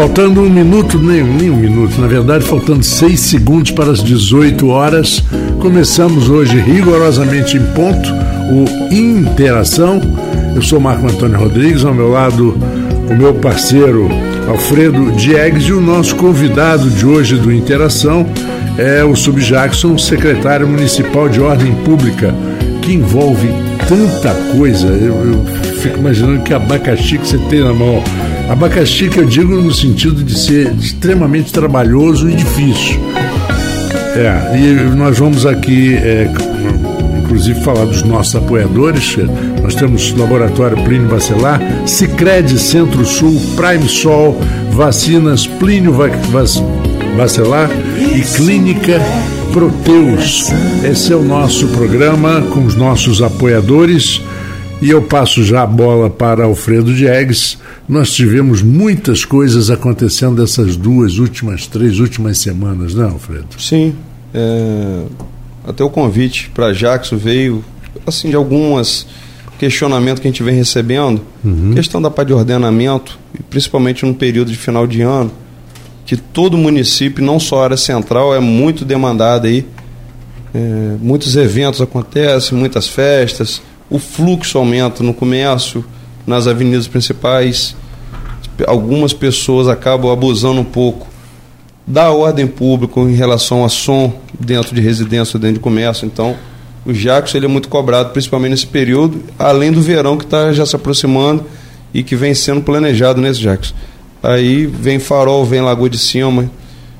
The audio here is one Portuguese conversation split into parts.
Faltando um minuto, nem, nem um minuto, na verdade, faltando seis segundos para as 18 horas, começamos hoje rigorosamente em ponto o Interação. Eu sou Marco Antônio Rodrigues, ao meu lado o meu parceiro Alfredo Diegues e o nosso convidado de hoje do Interação é o Sub Jackson, secretário municipal de Ordem Pública, que envolve tanta coisa. Eu, eu fico imaginando que abacaxi que você tem na mão Abacaxi que eu digo no sentido de ser extremamente trabalhoso e difícil. É, e nós vamos aqui, é, inclusive, falar dos nossos apoiadores. Nós temos Laboratório Plínio Bacelar, Cicred Centro-Sul, Prime Sol, Vacinas Plínio Bacelar e Clínica Proteus. Esse é o nosso programa com os nossos apoiadores. E eu passo já a bola para Alfredo Diegues. Nós tivemos muitas coisas acontecendo dessas duas últimas, três últimas semanas, não, né, Alfredo? Sim. É... Até o convite para Jackson veio assim de algumas questionamentos que a gente vem recebendo. Uhum. Questão da parte de ordenamento, principalmente no período de final de ano, que todo município, não só a área central, é muito demandada aí. É... muitos eventos acontecem, muitas festas o fluxo aumenta no comércio, nas avenidas principais. Algumas pessoas acabam abusando um pouco da ordem pública em relação a som dentro de residência, dentro de comércio. Então, o Jacos ele é muito cobrado, principalmente nesse período, além do verão que está já se aproximando e que vem sendo planejado nesse Jacos. Aí vem Farol, vem Lagoa de Cima.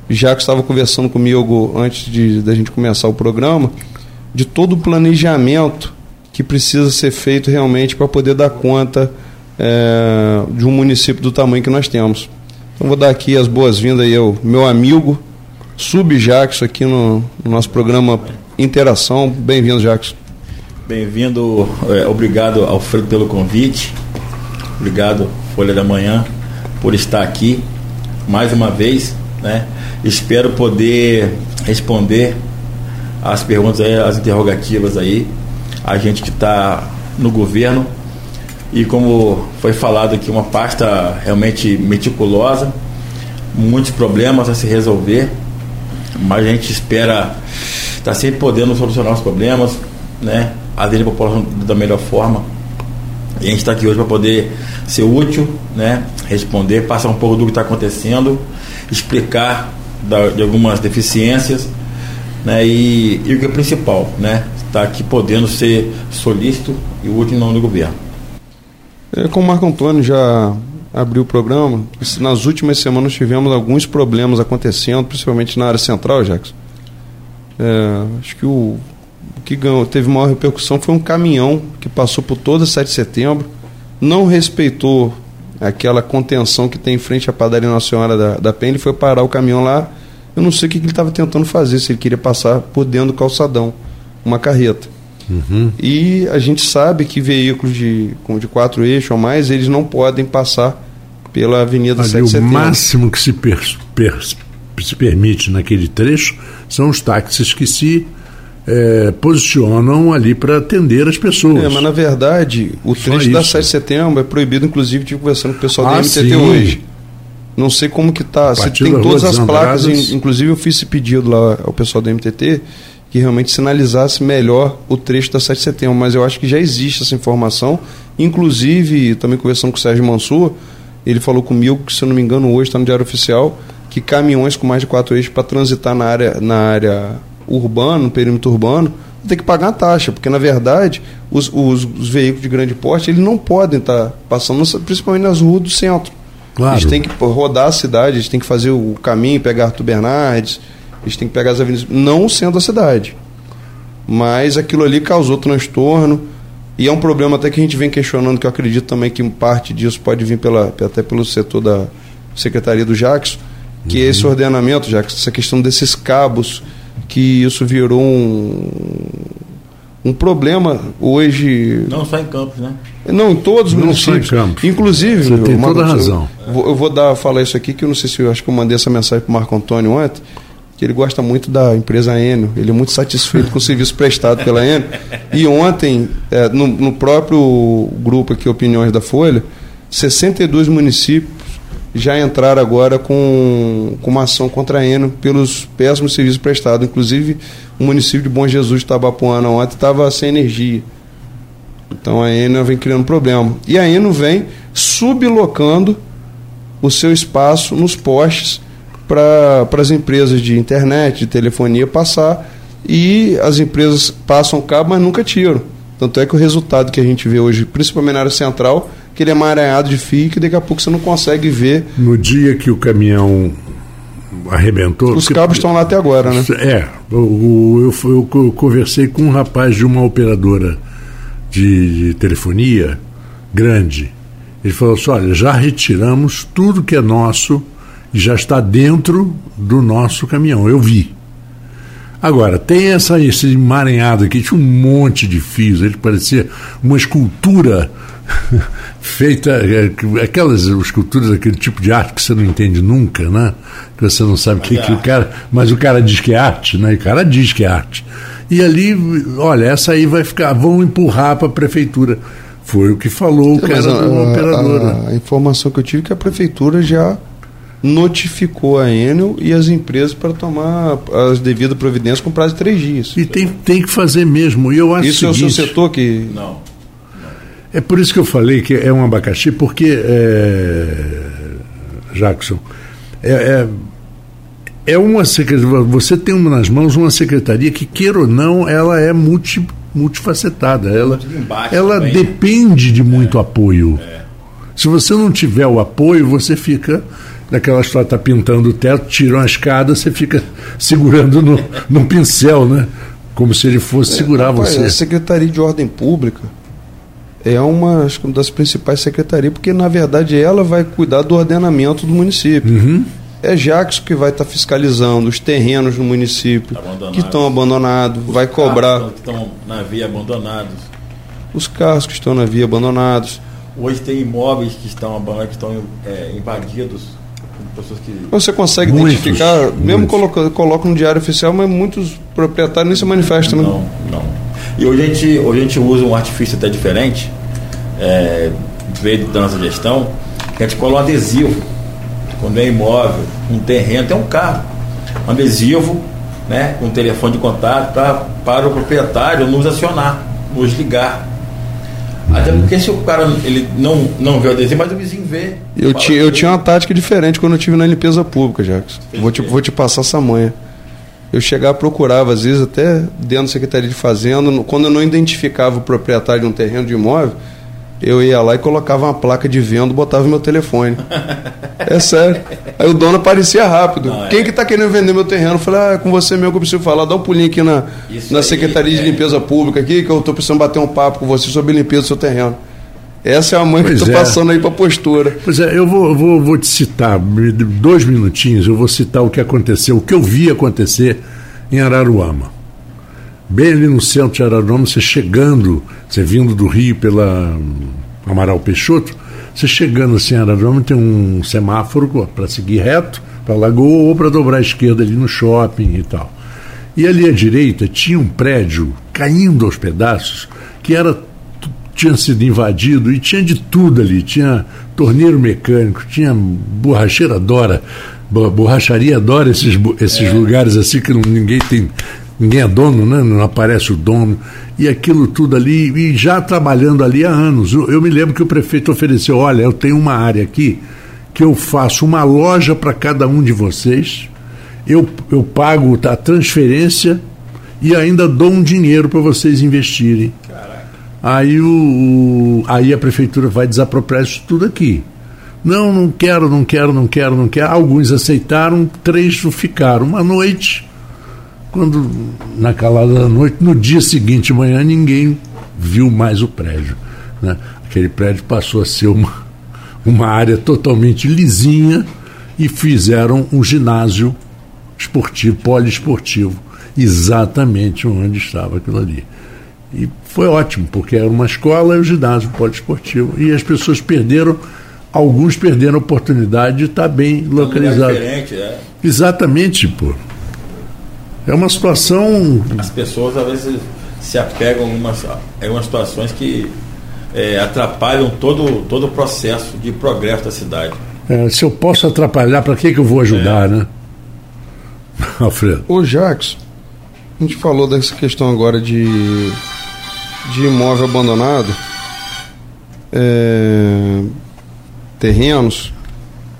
Jacos estava conversando comigo antes de da gente começar o programa de todo o planejamento que precisa ser feito realmente para poder dar conta é, de um município do tamanho que nós temos. Então vou dar aqui as boas-vindas aí ao meu amigo Sub Jackson aqui no, no nosso programa Interação. Bem-vindo, Jackson. Bem-vindo, é, obrigado Alfredo pelo convite, obrigado Folha da Manhã por estar aqui mais uma vez, né? Espero poder responder as perguntas as interrogativas aí a gente que está no governo e como foi falado aqui, uma pasta realmente meticulosa, muitos problemas a se resolver, mas a gente espera estar tá sempre podendo solucionar os problemas, né? Atender a população da melhor forma. E a gente está aqui hoje para poder ser útil, né? Responder, passar um pouco do que está acontecendo, explicar da, de algumas deficiências, né? E, e o que é principal, né? Está aqui podendo ser solícito e útil em nome do governo. É, como o Marco Antônio já abriu o programa, nas últimas semanas tivemos alguns problemas acontecendo, principalmente na área central, Jackson. É, acho que o, o que ganhou, teve maior repercussão foi um caminhão que passou por toda 7 de setembro, não respeitou aquela contenção que tem em frente à padaria Nossa Senhora da, da Penha, ele foi parar o caminhão lá. Eu não sei o que, que ele estava tentando fazer, se ele queria passar por dentro do calçadão uma carreta. Uhum. E a gente sabe que veículos de, de quatro eixos ou mais, eles não podem passar pela Avenida Ali 7 de Setembro. O máximo que se, per, per, se permite naquele trecho são os táxis que se é, posicionam ali para atender as pessoas. É, mas na verdade, o Só trecho isso. da 7 de setembro é proibido, inclusive, tive conversando com o pessoal ah, da MTT sim. hoje. Não sei como que tá. Se tem todas as placas, inclusive eu fiz esse pedido lá ao pessoal da MTT que realmente sinalizasse melhor o trecho da 7 de setembro, mas eu acho que já existe essa informação. Inclusive, também conversando com o Sérgio Mansur, ele falou comigo que, se eu não me engano, hoje está no Diário Oficial, que caminhões com mais de quatro eixos para transitar na área, na área urbana, no perímetro urbano, tem que pagar a taxa, porque na verdade os, os, os veículos de grande porte eles não podem estar tá passando, principalmente nas ruas do centro. Claro. Eles têm que rodar a cidade, eles têm que fazer o caminho, pegar Arthur Bernardes, eles têm que pegar as avenidas, não sendo a cidade. Mas aquilo ali causou transtorno. E é um problema até que a gente vem questionando, que eu acredito também que parte disso pode vir pela, até pelo setor da Secretaria do Jackson, que uhum. é esse ordenamento, Jackson, essa questão desses cabos, que isso virou um, um problema hoje. Não só em Campos, né? Não, em todos os municípios. Só em Campos. Inclusive, Você tem toda a razão. Eu vou, eu vou dar, falar isso aqui, que eu não sei se eu acho que eu mandei essa mensagem para o Marco Antônio ontem que ele gosta muito da empresa Enio, ele é muito satisfeito com o serviço prestado pela Enio. E ontem, é, no, no, próprio grupo aqui, Opiniões da Folha, 62 municípios já entraram agora com, com uma ação contra a Enel pelos péssimos serviços prestados. Inclusive, o município de Bom Jesus Tabapuana ontem estava sem energia. Então a Enel vem criando problema. E a Enel vem sublocando o seu espaço nos postes para as empresas de internet, de telefonia passar e as empresas passam cabo, mas nunca tiram. Tanto é que o resultado que a gente vê hoje, principalmente na área central, que ele é emaranhado de fio que daqui a pouco você não consegue ver. No dia que o caminhão arrebentou. Os cabos estão lá até agora, né? É. Eu, eu, eu, conversei com um rapaz de uma operadora de, de telefonia grande. Ele falou assim: olha, já retiramos tudo que é nosso já está dentro do nosso caminhão. Eu vi. Agora, tem essa, esse emaranhado aqui, tinha um monte de fios, ele parecia uma escultura feita, é, aquelas esculturas, aquele tipo de arte que você não entende nunca, né? Que você não sabe o que, que o cara. Mas o cara diz que é arte, né? E o cara diz que é arte. E ali, olha, essa aí vai ficar, vão empurrar para a prefeitura. Foi o que falou o cara da operadora. A, a informação que eu tive é que a prefeitura já notificou a Enel e as empresas para tomar as devidas providências com prazo de três dias. E tem, tem que fazer mesmo. E eu acho isso seguinte, é o seu setor que. Não. É por isso que eu falei que é um abacaxi, porque, é, Jackson, é, é, é uma secretaria, você tem nas mãos uma secretaria que, queira ou não, ela é multi, multifacetada. Ela, ela depende de muito é. apoio. É. Se você não tiver o apoio, você fica naquela história, está pintando o teto, tira uma escada, você fica segurando no, no pincel, né? Como se ele fosse é, segurar rapaz, você. A Secretaria de Ordem Pública é uma, acho, uma das principais secretarias, porque na verdade ela vai cuidar do ordenamento do município. Uhum. É Jackson que vai estar tá fiscalizando os terrenos no município abandonados. que estão abandonados, vai cobrar. que estão na via abandonados. Os carros que estão na via abandonados. Hoje tem imóveis que estão abandonados, que estão é, invadidos que... Você consegue muitos, identificar, muitos. mesmo coloca, coloca no diário oficial, mas muitos proprietários nem se manifestam, né? Não, não. E hoje a gente, hoje a gente usa um artifício até diferente, é, veio da nossa gestão, que a gente cola um adesivo. Quando é imóvel, um terreno, tem um carro. Um adesivo, né, com um telefone de contato pra, para o proprietário nos acionar, nos ligar. Até porque se o cara ele não, não vê o adesivo, mas o vizinho vê. Eu, ti, eu tinha uma tática diferente quando eu tive na limpeza pública, Jackson. Vou te, vou te passar essa manha. Eu chegava, procurava, às vezes, até dentro da Secretaria de Fazenda, quando eu não identificava o proprietário de um terreno de imóvel, eu ia lá e colocava uma placa de venda, botava meu telefone. É sério. Aí o dono aparecia rápido. Não, Quem é. que está querendo vender meu terreno? Eu falei, ah, é com você mesmo que eu preciso falar. Dá um pulinho aqui na, na Secretaria de é. Limpeza Pública aqui, que eu estou precisando bater um papo com você sobre a limpeza do seu terreno. Essa é a mãe pois que eu estou é. passando aí para a postura. Pois é, eu vou, vou, vou te citar, dois minutinhos, eu vou citar o que aconteceu, o que eu vi acontecer em Araruama bem ali no centro de Araruama, você chegando, você vindo do Rio pela Amaral Peixoto, você chegando assim em Araruama tem um semáforo para seguir reto para a Lagoa ou para dobrar à esquerda ali no shopping e tal. E ali à direita tinha um prédio caindo aos pedaços que era tinha sido invadido e tinha de tudo ali, tinha torneiro mecânico, tinha borracheira adora, borracharia adora esses, esses é. lugares assim que ninguém tem ninguém é dono, né? não aparece o dono, e aquilo tudo ali, e já trabalhando ali há anos. Eu, eu me lembro que o prefeito ofereceu: olha, eu tenho uma área aqui que eu faço uma loja para cada um de vocês, eu, eu pago a transferência e ainda dou um dinheiro para vocês investirem. Aí, o, o, aí a prefeitura vai desapropriar isso tudo aqui. Não, não quero, não quero, não quero, não quero. Alguns aceitaram, três ficaram. Uma noite, quando, na calada da noite, no dia seguinte de manhã, ninguém viu mais o prédio. Né? Aquele prédio passou a ser uma, uma área totalmente lisinha e fizeram um ginásio esportivo, poliesportivo, exatamente onde estava aquilo ali. E foi ótimo, porque era uma escola e um ginásio poliesportivo. E as pessoas perderam, alguns perderam a oportunidade de estar bem localizados. É. Exatamente, pô. É uma situação. As pessoas às vezes se apegam em umas, em umas situações que é, atrapalham todo, todo o processo de progresso da cidade. É, se eu posso atrapalhar, para que, que eu vou ajudar, é. né? Alfredo. Ô, Jax, a gente falou dessa questão agora de, de imóvel abandonado, é, terrenos.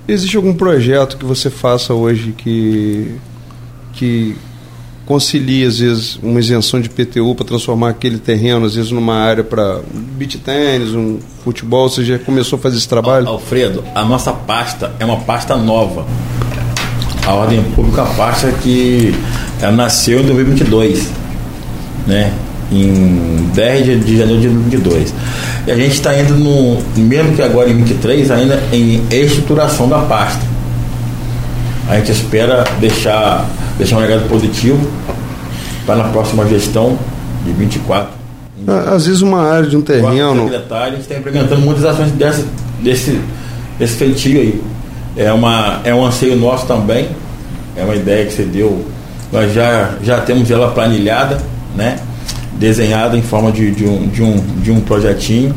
Existe algum projeto que você faça hoje que, que concilia, às vezes, uma isenção de PTU para transformar aquele terreno, às vezes, numa área para beach tênis, um futebol? Você já começou a fazer esse trabalho? Alfredo, a nossa pasta é uma pasta nova. A Ordem Pública, a pasta que ela nasceu em 2022, né? em 10 de janeiro de 2022. E a gente está indo no, mesmo que agora em 23, ainda em estruturação da pasta. A gente espera deixar deixar um legado positivo para na próxima gestão de 24. Às vezes uma área de um terreno. a gente está implementando muitas ações dessa, desse, desse feitio aí. É, uma, é um anseio nosso também, é uma ideia que você deu. Nós já, já temos ela planilhada, né? desenhada em forma de, de, um, de, um, de um projetinho,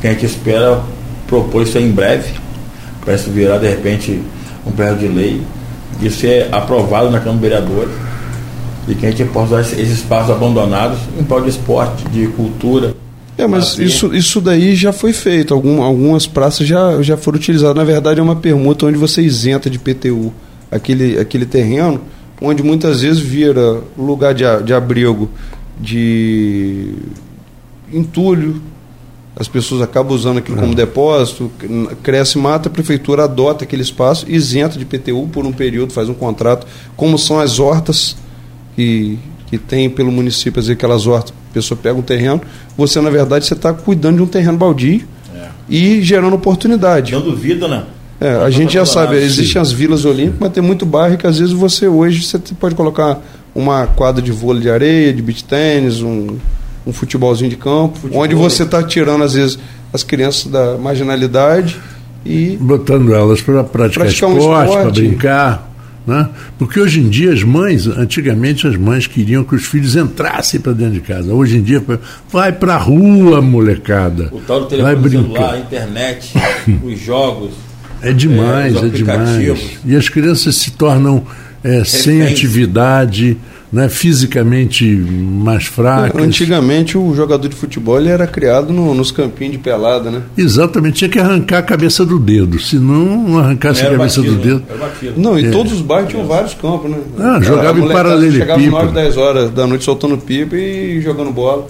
que a gente espera propor isso em breve, para isso virar de repente um projeto de lei isso é aprovado na Câmara de Vereadores e que a gente possa usar esses espaços abandonados em prol de esporte, de cultura. É, mas isso, isso daí já foi feito. Algum, algumas praças já, já foram utilizadas. Na verdade, é uma permuta onde você isenta de PTU aquele, aquele terreno, onde muitas vezes vira lugar de, de abrigo de entulho, as pessoas acabam usando aquilo como é. depósito, cresce mata, a prefeitura adota aquele espaço, isenta de PTU por um período, faz um contrato, como são as hortas que, que tem pelo município, dizer, aquelas hortas, a pessoa pega um terreno, você na verdade você está cuidando de um terreno baldio é. e gerando oportunidade. Dando vida, né? É, a gente já sabe, existem as vilas olímpicas, mas tem muito bairro que às vezes você hoje você pode colocar uma quadra de vôlei de areia, de beach tênis, um, um futebolzinho de campo, Futebol. onde você está tirando, às vezes, as crianças da marginalidade e. Botando elas para praticar esporte, um esporte. para brincar. Né? Porque hoje em dia as mães, antigamente as mães queriam que os filhos entrassem para dentro de casa. Hoje em dia, vai para a rua, molecada. O tal do telefone vai brincar. celular, a internet, os jogos. É demais, é, é demais. E as crianças se tornam é, sem atividade né, fisicamente mais fracas. Antigamente o jogador de futebol ele era criado no, nos campinhos de pelada, né? Exatamente, tinha que arrancar a cabeça do dedo, se não arrancasse a cabeça batido, do dedo. Não, e é. todos os bairros tinham vários campos, né? Ah, jogava em paralelepípedo. Chegava 9, 10 horas da noite soltando pipa e jogando bola.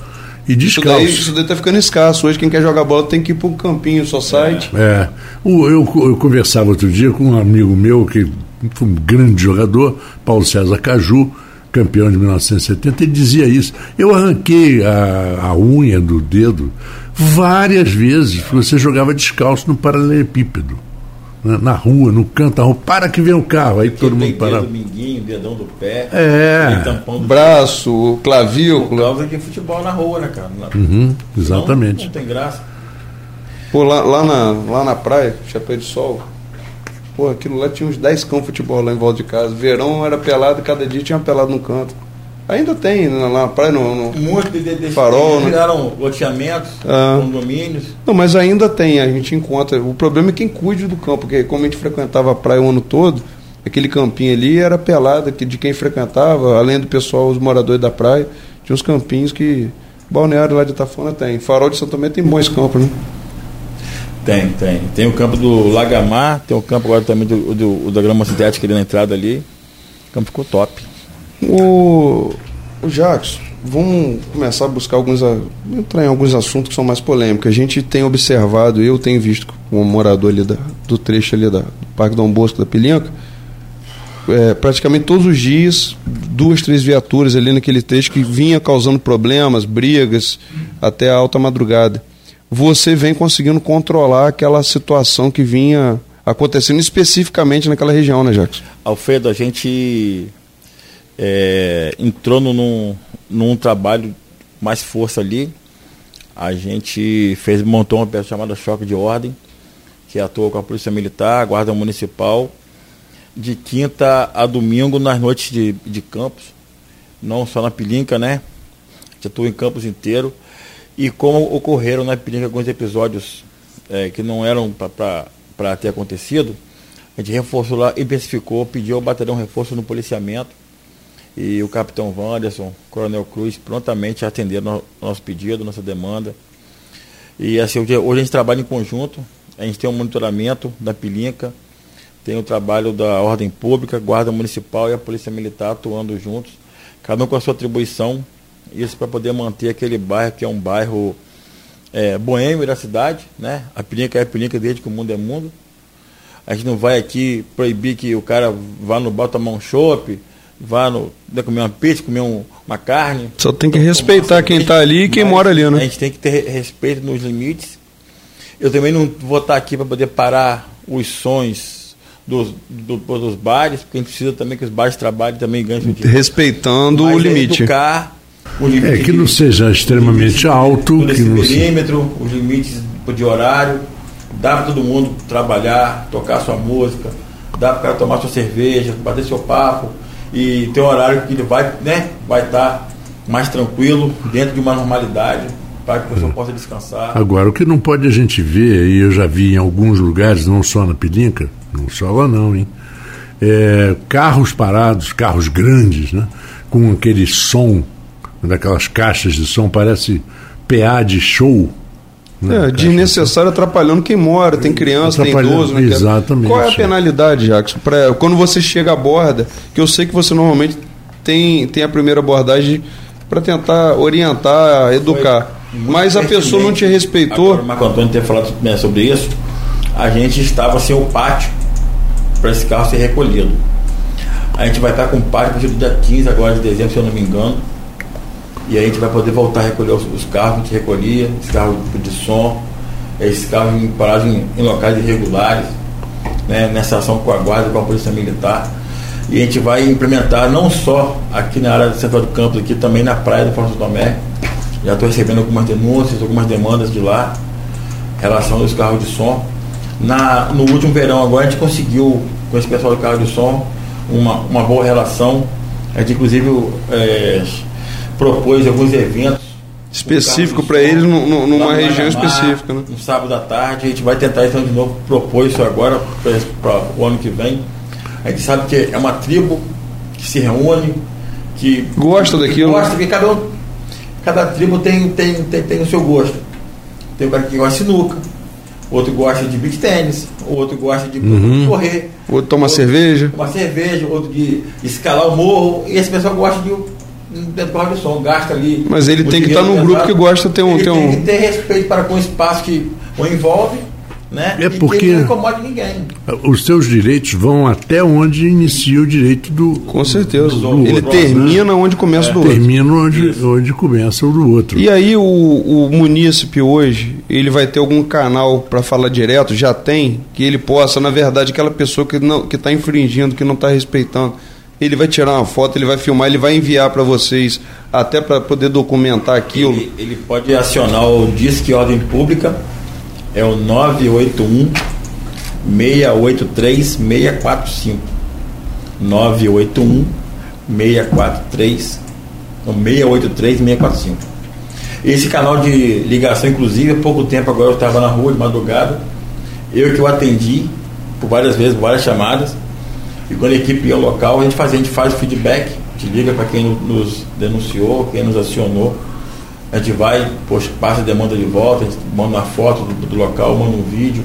E descalço. Isso daí, isso daí tá ficando escasso. Hoje quem quer jogar bola tem que ir para um campinho só site. É. é. O, eu, eu conversava outro dia com um amigo meu que foi um grande jogador, Paulo César Caju, campeão de 1970, ele dizia isso. Eu arranquei a, a unha do dedo várias vezes, porque você jogava descalço no paralelepípedo. Né, na rua, no canto da rua, para que vem o carro, aí todo mundo parava. Minguinho, dedão do pé, é. do braço, clavícula. Por causa que futebol na rua, né, cara? Uhum, exatamente. Não, não tem graça. Pô, lá, lá, na, lá na praia, Chapéu de Sol, Pô, aquilo lá tinha uns 10 campos de futebol lá em volta de casa. Verão era pelado, cada dia tinha pelado no canto. Ainda tem né, lá na praia, no, no farol. Né? Viraram loteamentos, ah. condomínios. Não, mas ainda tem, a gente encontra. O problema é quem cuide do campo, porque como a gente frequentava a praia o ano todo, aquele campinho ali era pelado de quem frequentava, além do pessoal, os moradores da praia, tinha uns campinhos que. Balneário lá de Itafona tem. Farol de Santo Tomé tem bons campos, né? Tem, tem. Tem o campo do Lagamar, tem o campo agora também do, do, da grama sintética ali na entrada ali. O campo ficou top. O, o Jacques, vamos começar a buscar alguns. entrar em alguns assuntos que são mais polêmicos. A gente tem observado, eu tenho visto como morador ali da, do trecho ali da, do Parque Dom Bosco da Pilinca, é, praticamente todos os dias, duas, três viaturas ali naquele trecho que vinha causando problemas, brigas, até a alta madrugada você vem conseguindo controlar aquela situação que vinha acontecendo especificamente naquela região, né, Jackson? Alfredo, a gente é, entrou num, num trabalho mais força ali. A gente fez, montou uma peça chamada Choque de Ordem, que atua com a Polícia Militar, Guarda Municipal, de quinta a domingo nas noites de, de campos, não só na Pilinca, né? A gente atua em campos inteiro e como ocorreram na Piringa alguns episódios é, que não eram para ter acontecido, A gente reforçou lá, intensificou, pediu ao batalhão reforço no policiamento. E o capitão Wanderson, coronel Cruz, prontamente atenderam nosso pedido, nossa demanda. E assim, hoje a gente trabalha em conjunto, a gente tem um monitoramento da Pilinca, tem o trabalho da Ordem Pública, Guarda Municipal e a Polícia Militar atuando juntos, cada um com a sua atribuição, isso para poder manter aquele bairro que é um bairro é, boêmio da cidade, né? A Pilinca é a Pilinca desde que o mundo é mundo. A gente não vai aqui proibir que o cara vá no bar tomar um chopp, vá no, né, comer uma pizza, comer um, uma carne. Só tem que respeitar quem está ali e quem mora ali, né? A gente tem que ter respeito nos limites. Eu também não vou estar aqui para poder parar os sonhos dos, do, dos bares, porque a gente precisa também que os bares trabalhem também ganhem dinheiro. Respeitando Mas o limite. Educar, o limite é que não seja extremamente alto. Que não perímetro, os limites de horário, dá para todo mundo trabalhar, tocar sua música, dá para o cara tomar sua cerveja, bater seu papo e ter um horário que ele vai, né, vai estar mais tranquilo, dentro de uma normalidade para que a pessoa possa descansar. Agora, o que não pode a gente ver, e eu já vi em alguns lugares, não só na Pilinca, não só lá não, hein? É, carros parados, carros grandes, né? Com aquele som, daquelas caixas de som, parece PA de show. Né? É, desnecessário atrapalhando quem mora, tem criança, tem idoso. Né? Exatamente. Qual é a penalidade, Jackson? Pra, quando você chega à borda, que eu sei que você normalmente tem, tem a primeira abordagem para tentar orientar, educar. Mas a pessoa não te respeitou. O Marco Antônio ter falado sobre isso. A gente estava sem o pátio para esse carro ser recolhido. A gente vai estar com o pátio a partir do dia 15 agora de dezembro, se eu não me engano. E aí a gente vai poder voltar a recolher os, os carros que a gente recolhia, esse carro de som, esses carros em, em locais irregulares, né, nessa ação com a guarda, com a polícia militar. E a gente vai implementar não só aqui na área do central do campus, aqui também na praia do Força Tomé, já estou recebendo algumas denúncias, algumas demandas de lá, em relação aos carros de som. Na, no último verão agora a gente conseguiu, com esse pessoal do carro de som, uma, uma boa relação. A gente inclusive é, propôs alguns eventos específico para eles numa região específica. Né? No sábado à tarde, a gente vai tentar então de novo propor isso agora para o ano que vem. A gente sabe que é uma tribo que se reúne, que gosta daquilo. Gosta, que cada um cada tribo tem, tem, tem, tem o seu gosto. Tem cara que gosta de sinuca, outro gosta de beach tênis, outro gosta de uhum. correr. Outro toma outro cerveja. Toma cerveja, outro de escalar o morro. E esse pessoal gosta de do som, gasta ali. Mas ele tem que estar num grupo que gosta de ter um. Ele tem, tem um... que ter respeito para com o espaço que o envolve né? É porque não incomode ninguém. Os seus direitos vão até onde inicia o direito do. Com certeza. Do, do Ele outro, termina né? onde começa é. do outro. Termina onde, onde começa o do outro. E aí o, o munícipe hoje, ele vai ter algum canal para falar direto? Já tem? Que ele possa, na verdade, aquela pessoa que não que está infringindo, que não está respeitando ele vai tirar uma foto, ele vai filmar, ele vai enviar para vocês, até para poder documentar aquilo. Ele, ele, pode acionar o Disque Ordem Pública é o 981 683 645. 981 643 683 645. Esse canal de ligação, inclusive, há pouco tempo agora eu estava na rua de madrugada, eu que o atendi por várias vezes, várias chamadas, e quando a equipe ia ao local, a gente faz, a gente faz o feedback, a gente liga para quem nos denunciou, quem nos acionou, a gente vai, poxa, passa a demanda de volta, a gente manda uma foto do, do local, manda um vídeo,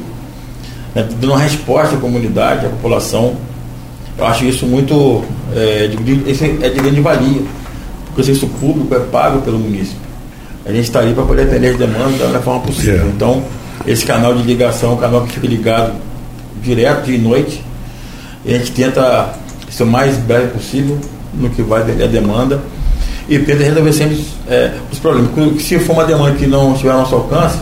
né, dando uma resposta à comunidade, à população. Eu acho isso muito é, de, isso é de grande valia, porque o serviço público é pago pelo município. A gente está ali para poder atender as demandas da melhor forma possível. É. Então, esse canal de ligação, é um canal que fica ligado direto de noite, e a gente tenta ser o mais breve possível no que vai a demanda e tenta resolver sempre é, os problemas. Se for uma demanda que não estiver ao nosso alcance,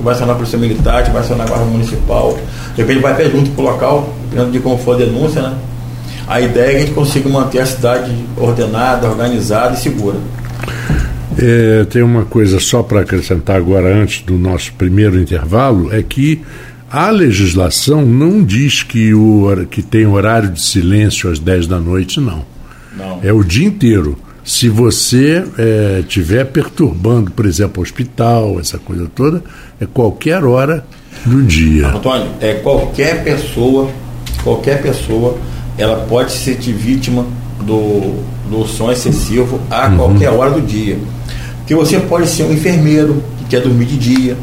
gente vai acionar a Polícia Militar, gente vai acionar a Guarda Municipal, de repente vai até junto para o local, dependendo de como for a denúncia, né? A ideia é que a gente consiga manter a cidade ordenada, organizada e segura. É, tem uma coisa só para acrescentar agora, antes do nosso primeiro intervalo, é que a legislação não diz que, o, que tem horário de silêncio às 10 da noite, não. não. É o dia inteiro se você estiver é, perturbando, por exemplo, o hospital, essa coisa toda, é qualquer hora do dia. Antônio, é qualquer pessoa qualquer pessoa ela pode ser vítima do, do som excessivo a uhum. qualquer hora do dia. Que você pode ser um enfermeiro que quer dormir de dia,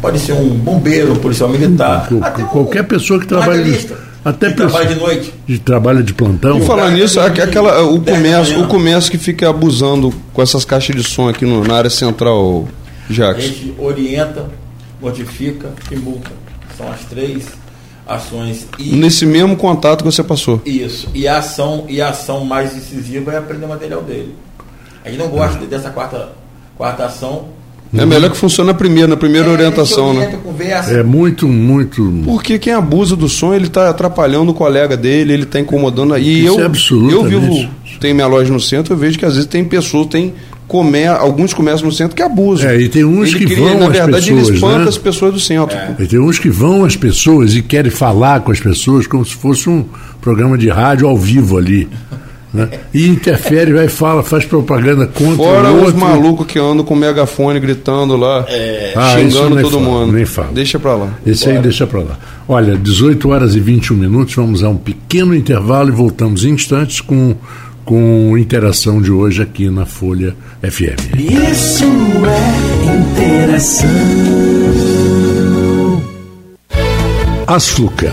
pode ser um bombeiro, um policial militar, até qualquer um, pessoa que trabalha até que trabalha de noite, de trabalho de plantão. E falar nisso, aquela o comércio, o comércio que fica abusando com essas caixas de som aqui no, na área central, Jacques. A gente orienta, notifica e multa. São as três ações. E, Nesse mesmo contato que você passou. Isso. E a ação, e a ação mais decisiva é aprender o material dele. A gente não gosta dessa quarta, quarta ação. É melhor que funcione na primeira, na primeira é, orientação, né? Conversa. É muito, muito. Porque quem abusa do som, ele está atrapalhando o colega dele, ele está incomodando. E Isso eu, é absoluto. Eu vivo, tenho minha loja no centro, eu vejo que às vezes tem pessoas, tem comer, alguns comércios no centro que abusam. É, e tem uns ele que cria, vão na verdade, pessoas, ele espanta né? as pessoas do centro. É. E tem uns que vão às pessoas e querem falar com as pessoas como se fosse um programa de rádio ao vivo ali. Né? E interfere, vai fala, faz propaganda contra Fora o outro. os malucos que andam com megafone gritando lá, é. ah, xingando todo fala, mundo. Nem fala. Deixa pra lá. Esse Bora. aí deixa pra lá. Olha, 18 horas e 21 minutos, vamos a um pequeno intervalo e voltamos em instantes com com interação de hoje aqui na Folha FM. Isso é interação. Asflucan,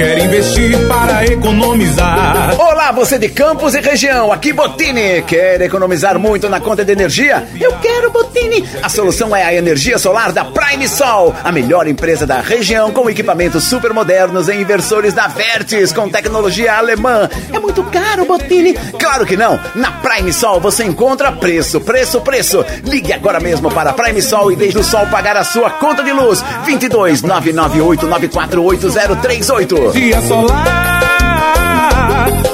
quer investir para economizar. Olá, você de Campos e região, aqui Botini. Quer economizar muito na conta de energia? Eu quero Botini. A solução é a energia solar da Prime Sol, a melhor empresa da região com equipamentos super modernos e inversores da Vertis com tecnologia alemã. É muito caro, Botini? Claro que não. Na Prime Sol você encontra preço, preço, preço. Ligue agora mesmo para a Prime Sol e deixe o sol pagar a sua conta de luz. 22 998 948038 dia solar.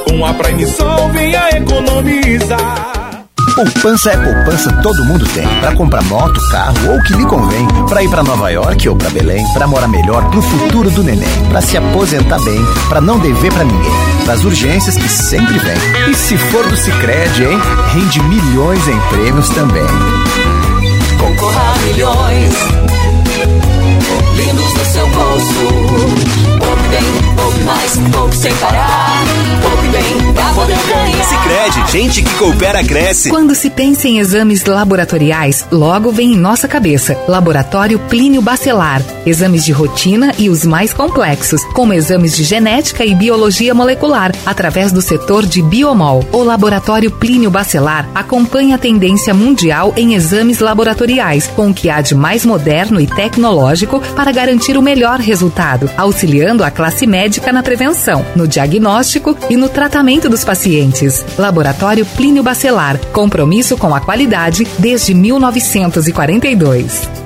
Com a Prime Sol venha economizar. Poupança é poupança, todo mundo tem. Para comprar moto, carro ou o que lhe convém. Para ir para Nova York ou para Belém. Para morar melhor pro futuro do neném. Para se aposentar bem. Para não dever para ninguém. Para as urgências que sempre vem. E se for do Cicred, hein? Rende milhões em prêmios também. Concorra a milhões. Lindos no seu bolso. Poupe bem, poupe mais, poupe sem parar. Poupe bem, pra poder ganhar. Sicredi, gente que coopera cresce. Quando se pensa em exames laboratoriais, logo vem em nossa cabeça Laboratório Plínio Bacelar. Exames de rotina e os mais complexos, como exames de genética e biologia molecular, através do setor de biomol. O Laboratório Plínio Bacelar acompanha a tendência mundial em exames laboratoriais, com o que há de mais moderno e tecnológico para garantir o melhor resultado, auxiliando a classe médica na prevenção, no diagnóstico e no tratamento dos pacientes. Laboratório Plínio Bacelar, compromisso com a qualidade desde 1942.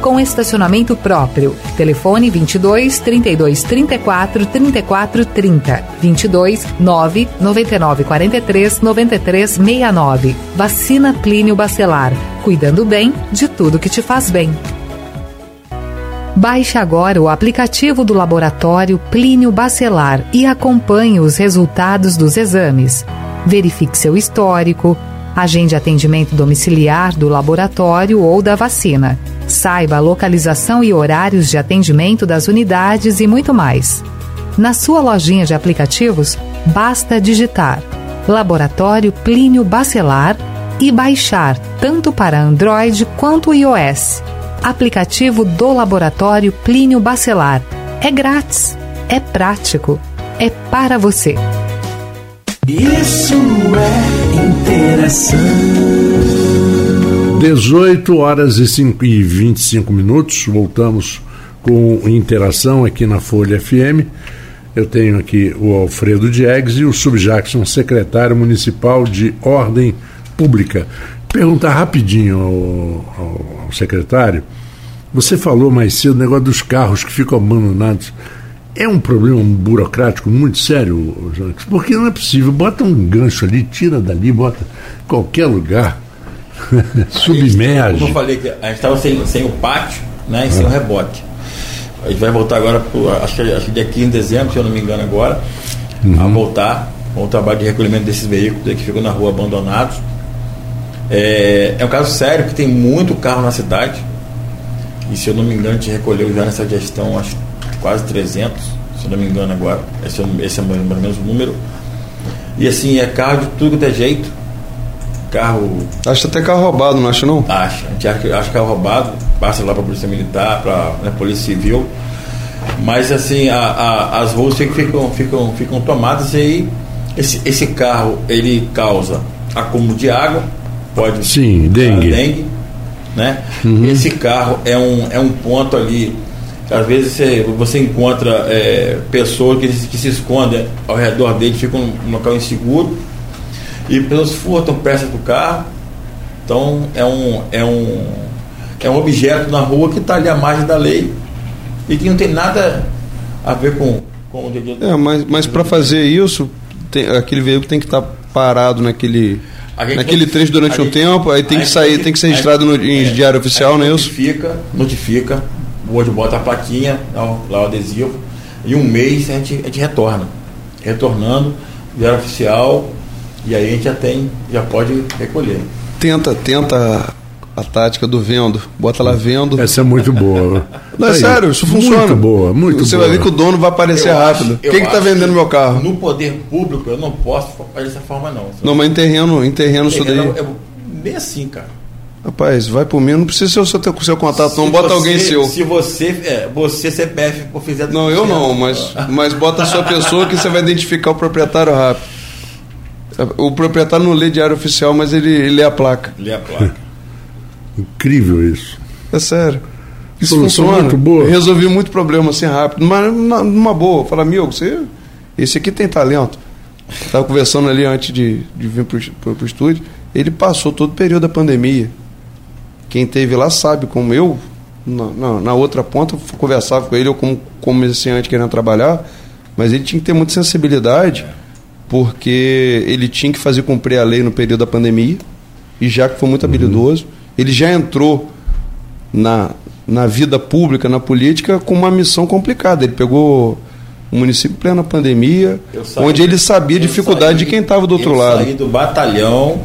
com estacionamento próprio. Telefone 22 32 34 34 30 22 9 99 43 93 69. Vacina Plínio Bacelar. Cuidando bem de tudo que te faz bem. Baixe agora o aplicativo do laboratório Plínio Bacelar e acompanhe os resultados dos exames. Verifique seu histórico, agende atendimento domiciliar do laboratório ou da vacina. Saiba a localização e horários de atendimento das unidades e muito mais. Na sua lojinha de aplicativos, basta digitar Laboratório Plínio Bacelar e baixar tanto para Android quanto iOS. Aplicativo do Laboratório Plínio Bacelar. É grátis, é prático, é para você. Isso é Interação. 18 horas e, 5, e 25 minutos. Voltamos com interação aqui na Folha FM. Eu tenho aqui o Alfredo Diegues e o Subjackson, secretário municipal de Ordem Pública. Perguntar rapidinho ao, ao, ao secretário. Você falou mais cedo o negócio dos carros que ficam abandonados. É um problema burocrático muito sério, Janques, porque não é possível. Bota um gancho ali, tira dali, bota qualquer lugar. Submerge. Como eu falei, que a gente estava sem, sem o pátio né, e sem o rebote. A gente vai voltar agora, pro, acho, que, acho que dia 15 de dezembro, se eu não me engano agora, a voltar com o trabalho de recolhimento desses veículos que ficam na rua abandonados. É, é um caso sério, que tem muito carro na cidade. E se eu não me engano, a gente recolheu já nessa gestão acho, quase 300, se não me engano agora. Esse, é- esse é mais ou menos o número. E assim, é carro de tudo que é jeito. Carro. Acho até carro roubado, não acha não? Acha. A gente acha, acha carro roubado, passa lá para a Polícia Militar, para a Polícia Civil. Mas assim, a, a, as ruas ficam, ficam, ficam tomadas e aí esse, esse carro ele causa acúmulo de água, pode Sim, dengue. dengue né? Esse carro é um, é um ponto ali. Às vezes você, você encontra é, pessoas que, que se escondem ao redor dele, ficam num local inseguro e pessoas furtam peças do carro. Então é um, é um, é um objeto na rua que está ali à margem da lei e que não tem nada a ver com, com o dia. É, mas, mas para fazer isso, tem- aquele veículo tem que estar parado naquele, naquele notifica- trecho durante um tempo, aí tem que sair, tem que ser registrado no, em é, diário oficial, é isso? Notifica, notifica, hoje bota a plaquinha, lá o- lá o adesivo, e um mês a gente, a gente retorna. Retornando, diário oficial, e aí a gente já tem, já pode recolher. Tenta, tenta a tática do vendo, bota lá vendo. Essa é muito boa. Não, é Aí, sério, isso funciona. Muito boa, muito Você boa. vai ver que o dono vai aparecer Eu rápido. acho- Quem que tá vendendo meu carro? No poder público eu não posso fazer dessa forma não. Não, mas em terreno, em terreno isso daí. Eu- bem assim, cara. Rapaz, vai por mim, não precisa ser o seu, o seu contato, não Se bota você- alguém seu. Se você, é, você CPF, for fizer Não, eu não, mas, mas bota a sua pessoa que você vai identificar o proprietário rápido. O proprietário não lê diário oficial, mas ele, ele lê a placa. Lê a placa. Incrível isso. É sério. Isso Solução funciona. muito boa. Resolvi muito problema assim rápido, mas numa boa. Fala, amigo, você. Esse aqui tem talento. Estava conversando ali antes de, de vir para o estúdio. Ele passou todo o período da pandemia. Quem teve lá sabe como eu, na, na, na outra ponta, eu conversava com ele, eu como comerciante querendo trabalhar, mas ele tinha que ter muita sensibilidade, porque ele tinha que fazer cumprir a lei no período da pandemia, e já que foi muito habilidoso, ele já entrou na, na vida pública, na política, com uma missão complicada. Ele pegou o município plena pandemia, saí- onde ele sabia a dificuldade saí- de quem estava do outro eu lado. saí do batalhão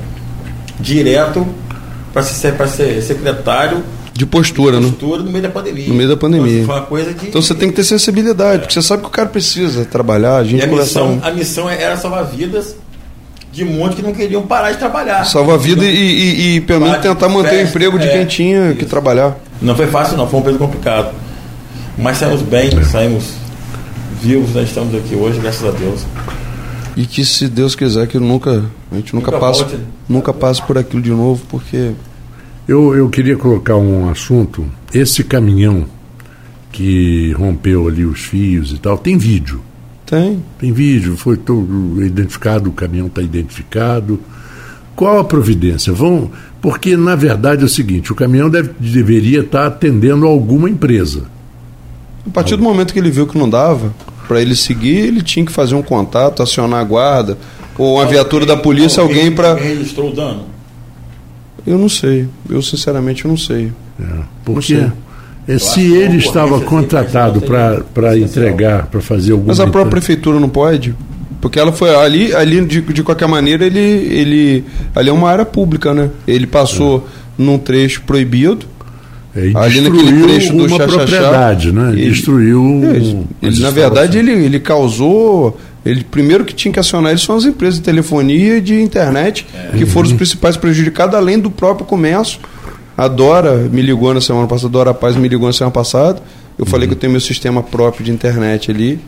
direto para ser, pra ser secretário De postura, né? postura no meio da pandemia. No meio da pandemia. Então, que. Então você tem que ter sensibilidade, porque você sabe que o cara precisa trabalhar, a e gente a conversar missão, um. a missão era salvar vidas de muitos que não queriam parar de trabalhar. Salvar a vida e, e- e, pelo menos tentar manter o festa, emprego de é, quem tinha que isso. trabalhar. Não foi fácil, não, foi um período complicado. Mas saímos bem, saímos vivos, nós estamos aqui hoje, graças a Deus. E que se Deus quiser que nunca, a gente nunca, Nunca volte. nunca passe por aquilo de novo, porque Eu, eu queria colocar um assunto. Esse caminhão que rompeu ali os fios e tal, tem vídeo. tem. Tem vídeo, foi todo identificado, o caminhão está identificado. Qual a providência? Vão, porque na verdade é o seguinte, o caminhão deve, deveria estar atendendo a alguma empresa. A partir do momento que ele viu que não dava, para ele seguir, ele tinha que fazer um contato, acionar a guarda, ou uma viatura da polícia, alguém para. Alguém registrou o dano? Eu não sei. Eu sinceramente não sei. É, porque sei. é, se ele estava assim, contratado para não para entregar, para fazer alguma Mas a própria prefeitura não pode? Porque ela foi ali, ali de, de qualquer maneira, ele, ele. Ali é uma área pública, né? Ele passou num trecho proibido. é, e ali destruiu naquele trecho do uma propriedade, né? ele- destruiu. É, ele, na verdade, ele, ele causou. Ele primeiro que tinha que acionar ele são as empresas de telefonia e de internet, que foram os principais prejudicados, além do próprio comércio. A Dora me ligou na semana passada, a Dora Paz me ligou na semana passada. Eu falei que eu tenho meu sistema próprio de internet ali.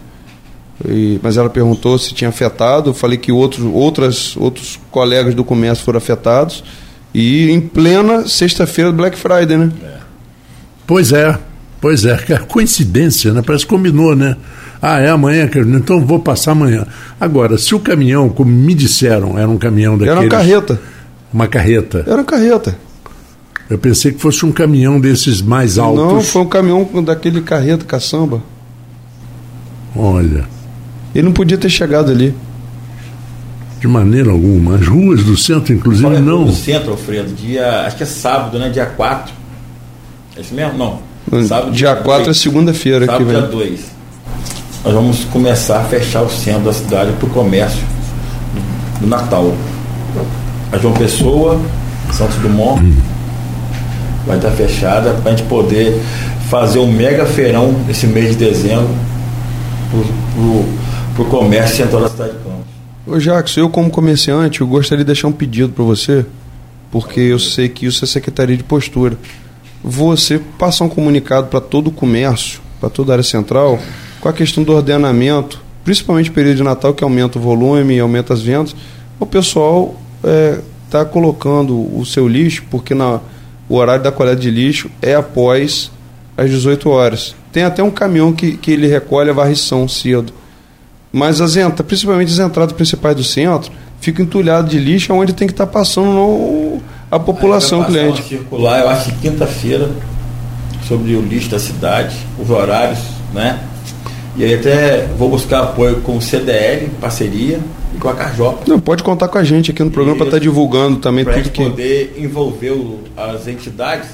E, mas ela perguntou se tinha afetado. Eu falei que outros, outras, outros colegas do comércio foram afetados. E em plena sexta-feira Black Friday, né? Pois é, pois é. Que Coincidência, né? Parece que combinou, né? Ah, é amanhã, Carolina, então vou passar amanhã. Agora, se o caminhão, como me disseram, era um caminhão daqueles... Era uma carreta. Uma carreta. Era uma carreta. Eu pensei que fosse um caminhão desses mais altos. Não, foi um caminhão daquele carreta caçamba. Olha, Ele não podia ter chegado ali. de maneira alguma. As ruas do centro, inclusive, Olha, não. No centro, Alfredo, dia. Acho que é sábado, né? Dia 4. É isso mesmo? Não. Sábado, dia 4 é dois. segunda-feira que Sábado, dia vem. 2. Nós vamos começar a fechar o centro da cidade para o comércio do Natal. A João Pessoa, Santos Dumont, vai estar fechada para a gente poder fazer um mega feirão esse mês de dezembro para o comércio central da cidade de Campos. Ô Jackson, eu como comerciante, eu gostaria de deixar um pedido para você, porque eu sei que isso é Secretaria de Postura. Você passar um comunicado para todo o comércio, para toda a área central, com a questão do ordenamento, principalmente período de Natal, que aumenta o volume e aumenta as vendas, o pessoal está colocando o seu lixo, porque na, o horário da coleta de lixo é após às 18 horas. Tem até um caminhão que, que ele recolhe a varrição cedo. Mas as entradas, principalmente as entradas principais do centro, ficam entulhadas de lixo onde tem que estar passando no- a população passar cliente. circular, eu acho que quinta-feira, sobre o lixo da cidade, os horários, né? E aí até vou buscar apoio com o CDL, parceria, e com a Carjopa. Não, pode contar com a gente aqui no programa para estar divulgando também Para tudo que. poder envolver as entidades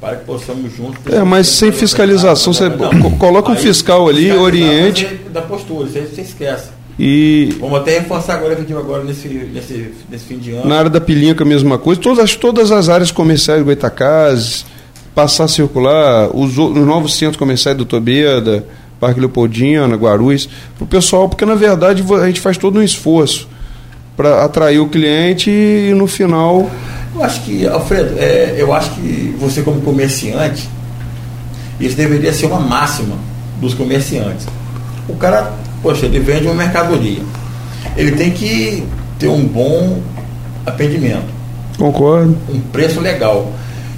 para que possamos juntos. É, mas sem fiscalização, você co- coloca um fiscal ali, oriente. é Da postura, você, você esquece. E Vamos até reforçar agora efetivo agora nesse, nesse, nesse fim de ano. na área da Pilinca a mesma coisa. Todas, todas as áreas comerciais, Goitacazes, passar a circular, os, os novos centros comerciais do Tobeda, Parque Leopoldina, Guarulhos, para o pessoal, porque na verdade a gente faz todo um esforço para atrair o cliente e no final. Eu acho que, Alfredo, é, eu acho que você como comerciante, isso deveria ser uma máxima dos comerciantes. O cara, poxa, ele vende uma mercadoria. Ele tem que ter um bom atendimento, Concordo. um preço legal.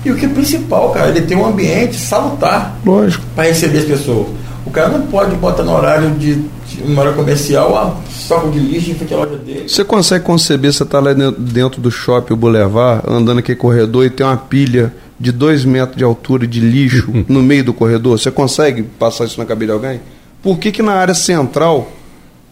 E o que é principal, cara, ele tem um ambiente salutar Lógico. para receber as pessoas. O cara não pode botar no horário de, de uma hora comercial a saco de lixo em frente à loja dele. Você consegue conceber, você está lá dentro- dentro do shopping, o Boulevard, andando aquele corredor e tem uma pilha de dois metros de altura de lixo no meio do corredor? Você consegue passar isso na cabeça de alguém? Por que, que na área central,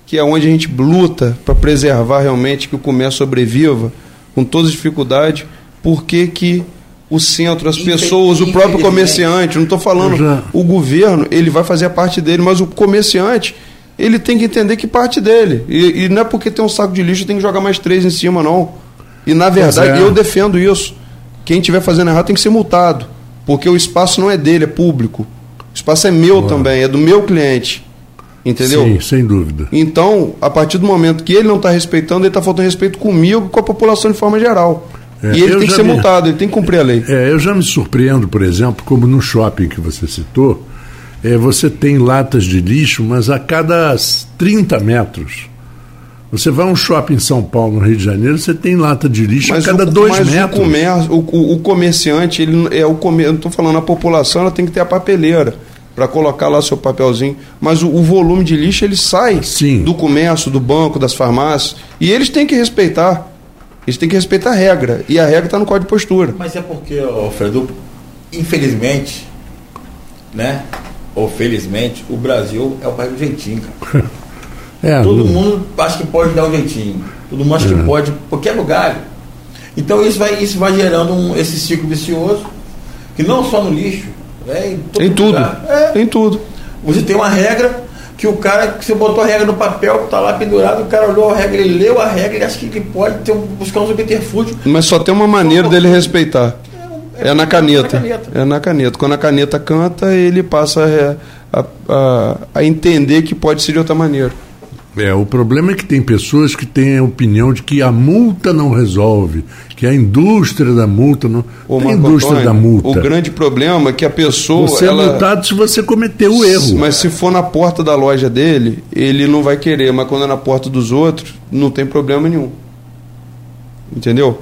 que é onde a gente luta para preservar realmente que o comércio sobreviva, com todas as dificuldades, por que, que o centro, as pessoas, o próprio comerciante, não estou falando já- o governo, ele vai fazer a parte dele, mas o comerciante, ele tem que entender que parte dele. E, e não é porque tem um saco de lixo tem que jogar mais três em cima, não. E na verdade, é. eu defendo isso. Quem estiver fazendo errado tem que ser multado. Porque o espaço não é dele, é público. O espaço é meu também, é do meu cliente. Entendeu? Sim, sem dúvida. Então, a partir do momento que ele não está respeitando, ele está faltando respeito comigo e com a população de forma geral. É, e ele tem que ser me- multado, ele tem que cumprir a lei. É, eu já me surpreendo, por exemplo, como no shopping que você citou, é, você tem latas de lixo, mas a cada 30 metros. Você vai a um shopping em São Paulo, no Rio de Janeiro, você tem lata de lixo a cada o, dois mas metros. O, comércio, o, o- comerciante, ele é o comer, eu não estou falando a população, ela tem que ter a papeleira para colocar lá seu papelzinho. Mas o, o volume de lixo ele sai Sim. do comércio, do banco, das farmácias. E eles têm que respeitar. Eles têm que respeitar a regra. E a regra está no código de postura. Mas é porque, Alfredo, infelizmente, né? Ou felizmente, o Brasil é o país do jeitinho, cara. É, Todo não- mundo acha que pode dar um jeitinho. Todo mundo acha É. que pode, qualquer lugar. Então isso vai, isso vai gerando um, esse ciclo vicioso, que não só no lixo, é em, todo Em tudo. É, Em tudo. você tem uma regra que o cara, que você botou a regra no papel, tá lá pendurado, o cara olhou a regra, ele leu a regra, ele acha que ele pode ter um- buscar um subterfúgio. Mas só tem uma maneira dele respeitar. É na caneta. na caneta. É na caneta. Quando a caneta canta, ele passa a, a- a- a entender que pode ser de outra maneira. É, o problema é que tem pessoas que têm a opinião de que a multa não resolve, que a indústria da multa não. Ô, tem Marco indústria Antônio, da multa. O grande problema é que a pessoa. Você ela... é multado se você cometeu o erro. Mas se for na porta da loja dele, ele não vai querer. Mas quando é na porta dos outros, não tem problema nenhum. Entendeu?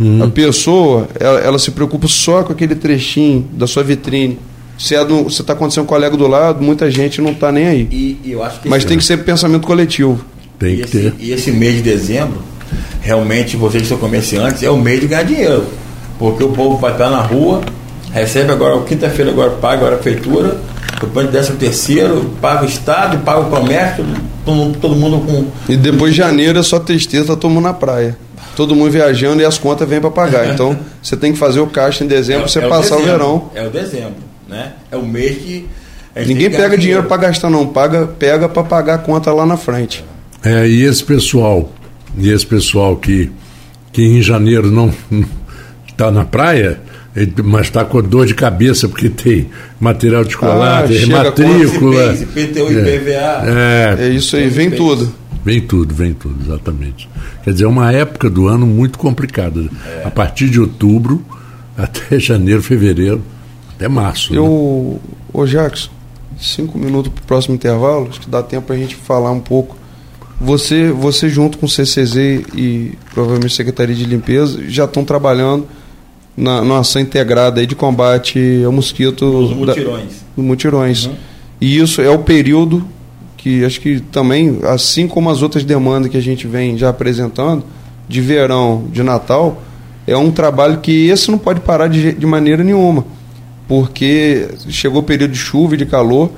Hum. A pessoa, ela, ela se preocupa só com aquele trechinho da sua vitrine. Se é do- se está acontecendo com um colega do lado, muita gente não está nem aí. E, e eu acho que Mas tem que ser pensamento coletivo. Tem e que esse, ter. E esse mês de dezembro, realmente vocês que são comerciantes, é o mês de ganhar dinheiro. Porque o povo vai estar na rua, recebe agora, quinta-feira agora paga agora a prefeitura, depois de décimo terceiro, paga o Estado, paga o comércio, todo, mundo- todo mundo com. E depois de janeiro é só tristeza, tá todo mundo na praia. Todo mundo viajando e as contas vêm para pagar. Então você tem que fazer o caixa em dezembro para você é passar o dezembro, verão. É o dezembro, né? É o mês que. Ninguém pega dinheiro para gastar, não. Paga, pega para pagar a conta lá na frente. É, e esse pessoal, e esse pessoal que, que em janeiro não está na praia, mas está com dor de cabeça porque tem material de escolar, Ah, tem matrícula. Esse PTU e É. PVA. É, É isso aí, vem tudo. Vem tudo, vem tudo, exatamente. Quer dizer, é uma época do ano muito complicada. A partir de outubro até janeiro, fevereiro, até março. né? Eu, ô Jackson, cinco minutos para o próximo intervalo, acho que dá tempo para a gente falar um pouco. Você, você junto com o CCZ e provavelmente Secretaria de Limpeza já estão trabalhando na, numa ação integrada aí de combate ao mosquito Os da- mutirões. dos mutirões. E isso é o período que acho que também, assim como as outras demandas que a gente vem já apresentando, de verão, de Natal, é um trabalho que esse não pode parar de, de maneira nenhuma. Porque chegou o período de chuva e de calor,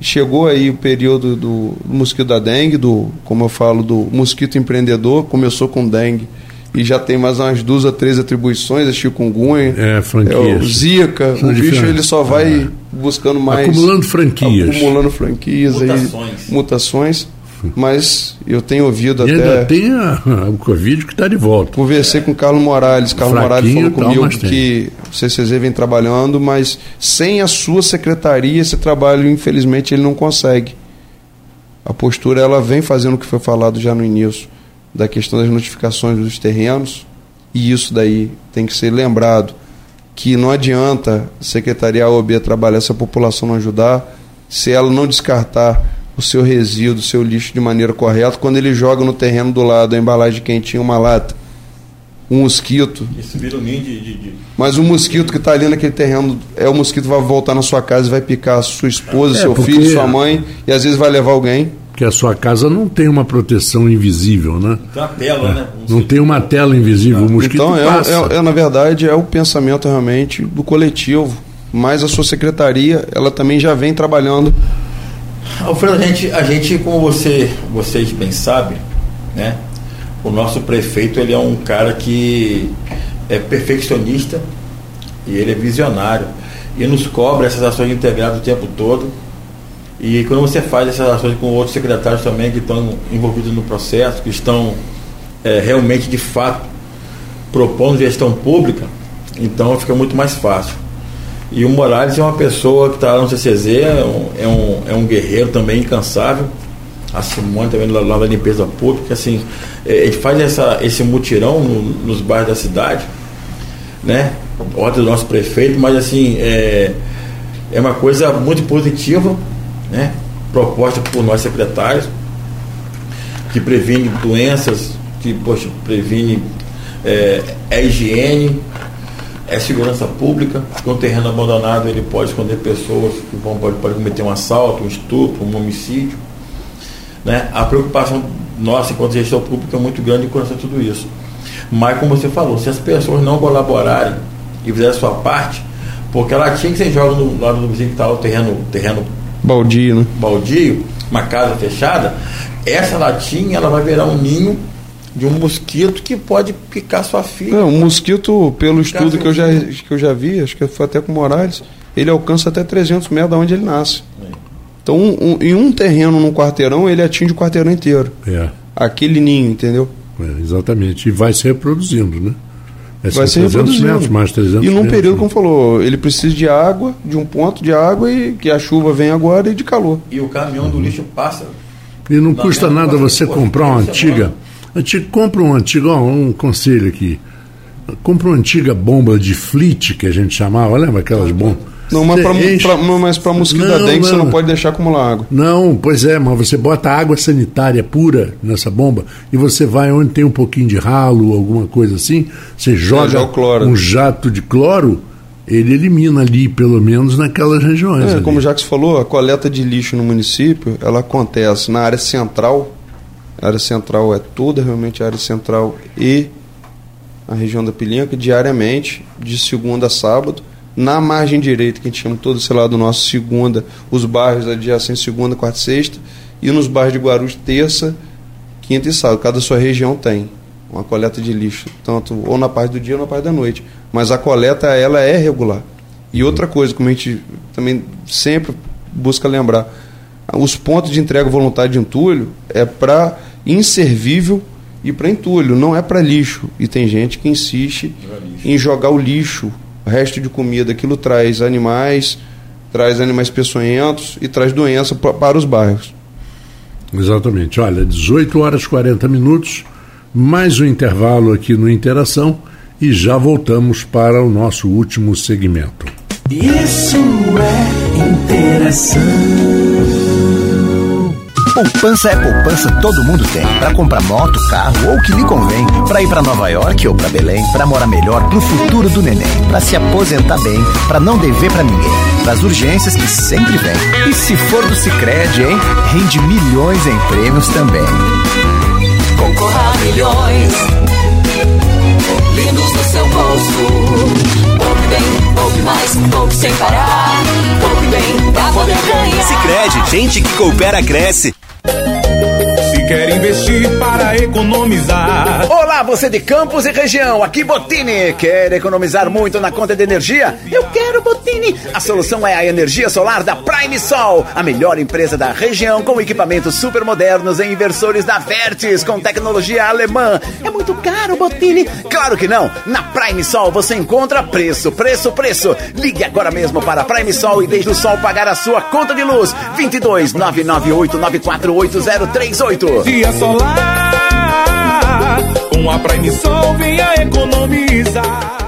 chegou aí o período do, do mosquito da dengue, do, como eu falo, do mosquito empreendedor, começou com dengue e já tem mais umas duas a três atribuições, a chikungunya, É, franquias. é o Zika, São o bicho ele só vai É. buscando mais. Acumulando franquias. Acumulando franquias Mutações. aí. Mutações. Mas eu tenho ouvido E ainda até. tem a- o Covid que está de volta. Conversei com o Carlos Morales. Carlos Fraquinho Morales falou tal, comigo tem. que o CCZ vem trabalhando, mas sem a sua secretaria, esse trabalho, infelizmente, ele não consegue. A postura, ela vem fazendo o que foi falado já no início, da questão das notificações dos terrenos, e isso daí tem que ser lembrado, que não adianta a Secretaria A ou B trabalhar se a população não ajudar, se ela não descartar o seu resíduo, o seu lixo de maneira correta, quando ele joga no terreno do lado a embalagem quentinha, uma lata, um mosquito, Isso vira um ninho de. de- de- mas o mosquito que está ali naquele terreno é o mosquito que vai voltar na sua casa e vai picar a sua esposa, É, seu porque- filho, sua mãe, e às vezes vai levar alguém. Porque a sua casa não tem uma proteção invisível, né? Tem uma tela, né? Não tem uma tela invisível. O mosquito Então, é, passa. é- é, na verdade, é o pensamento realmente do coletivo. Mas a sua secretaria, ela também já vem trabalhando. Alfredo, a gente, a gente como você, vocês bem sabem, né? O nosso prefeito ele é um cara que é perfeccionista e ele é visionário e nos cobra essas ações integradas o tempo todo. E quando você faz essas ações com outros secretários também que estão envolvidos no processo, que estão é, realmente de fato propondo gestão pública, então fica muito mais fácil. E o Morales é uma pessoa que está no CCZ, é um, é, um, é um guerreiro também incansável. A Simone também lá, lá da limpeza pública, assim, é, ele faz essa, esse mutirão no- nos bairros da cidade, né? Ordem do nosso prefeito, mas assim, é, é uma coisa muito positiva, né? Proposta por nós secretários, que previne doenças, que poxa, previne é, é higiene, é segurança pública, porque um terreno abandonado ele pode esconder pessoas que vão, pode, pode cometer um assalto, um estupro, um homicídio. Né? A preocupação nossa enquanto gestão pública é muito grande com relação a tudo isso. Mas como você falou, se as pessoas não colaborarem e fizerem a sua parte, porque ela tinha que ser joga no lado do vizinho que está o terreno, terreno Baldio, né? baldio, uma casa fechada, essa latinha ela vai virar um ninho de um mosquito que pode picar sua filha. É, o mosquito, pelo estudo que eu, já, que eu já vi, acho que foi até com o Morales, ele alcança até 300 metros da onde ele nasce. Então, um- um- em um terreno, num quarteirão, ele atinge o quarteirão inteiro. É, Aquele ninho, entendeu? é, exatamente. E vai se reproduzindo, né? É, Vai 300 reproduzindo. metros, mais 300 E num metros. período, como falou, ele precisa de água, de um ponto de água, e que a chuva vem agora e de calor. E o caminhão do lixo passa. E não, não custa nada você comprar uma antiga. Antiga compra uma antiga, ó, um conselho aqui. Compra uma antiga bomba de flit que a gente chamava, lembra aquelas bombas? Não, mas para enche... mosquito não, da dengue não. você não pode deixar acumular água. Não, pois é, mas você bota água sanitária pura nessa bomba e você vai onde tem um pouquinho de ralo, alguma coisa assim, você joga é, um jato de cloro, ele elimina ali, pelo menos naquelas regiões. É, como o Jacques falou, a coleta de lixo no município, ela acontece na área central, a área central é toda realmente a área central e a região da Pilinca, diariamente, de segunda a sábado, na margem direita, que a gente chama todo esse lado nosso, segunda, os bairros adjacentes, segunda, quarta e sexta, e nos bairros de Guarulhos, terça, quinta e sábado. Cada sua região tem uma coleta de lixo, tanto ou na parte do dia ou na parte da noite. Mas a coleta, ela é regular. E outra coisa, como a gente também sempre busca lembrar, os pontos de entrega voluntária de entulho é para inservível e para entulho, não é para lixo. E tem gente que insiste em jogar o lixo o resto de comida, aquilo traz animais, traz animais peçonhentos e traz doença para os bairros. Exatamente. Olha, 18 horas e 40 minutos, mais um intervalo aqui no Interação e já voltamos para o nosso último segmento. Isso é interação. Poupança é poupança, todo mundo tem. Para comprar moto, carro ou o que lhe convém. Para ir para Nova York ou para Belém. Para morar melhor pro futuro do neném. Para se aposentar bem. Para não dever para ninguém. Para as urgências que sempre vem. E se for do Sicredi, hein? Rende milhões em prêmios também. Concorra a milhões. Lindos no seu bolso. Poupe bem, poupe mais, poupe sem parar. Poupe bem pra poder ganhar. Sicredi, gente que coopera cresce quer investir para economizar. Olá, você de Campos e região, aqui Botini. Quer economizar muito na conta de energia? Eu quero Botini. A solução é a energia solar da Prime Sol, a melhor empresa da região com equipamentos super modernos e inversores da Vertis com tecnologia alemã. É muito caro, Botini? Claro que não. Na Prime Sol você encontra preço, preço, preço. Ligue agora mesmo para Prime Sol e deixe o sol pagar a sua conta de luz. 22 998 948038 dia solar. Com a Prime Sol venha economizar.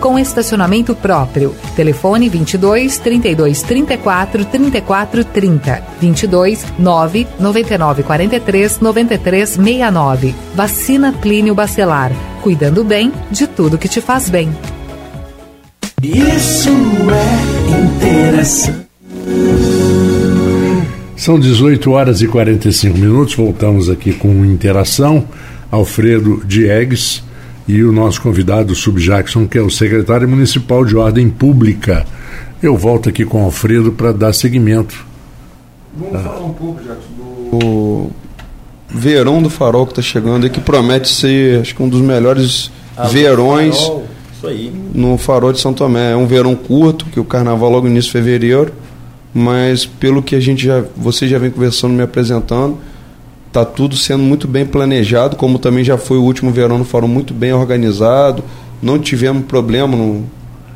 com estacionamento próprio. Telefone 22 32 34 34 30 22 9 99 43 93 69. Vacina Plínio Bacelar. Cuidando bem de tudo que te faz bem. Isso é interação. São 18 horas e 45 minutos. Voltamos aqui com interação. Alfredo Diegues e o nosso convidado, Sub Jackson, que é o secretário municipal de ordem pública. Eu volto aqui com o Alfredo para dar seguimento. Vamos ah. falar um pouco, Jackson, do verão do farol que está chegando e que promete ser, acho que um dos melhores ah, verões farol, no farol de São Tomé. É um verão curto, que o carnaval logo no início de fevereiro, mas pelo que a gente já, você já vem conversando, me apresentando, Está tudo sendo muito bem planejado, como também já foi o último verão no fórum muito bem organizado. Não tivemos problema no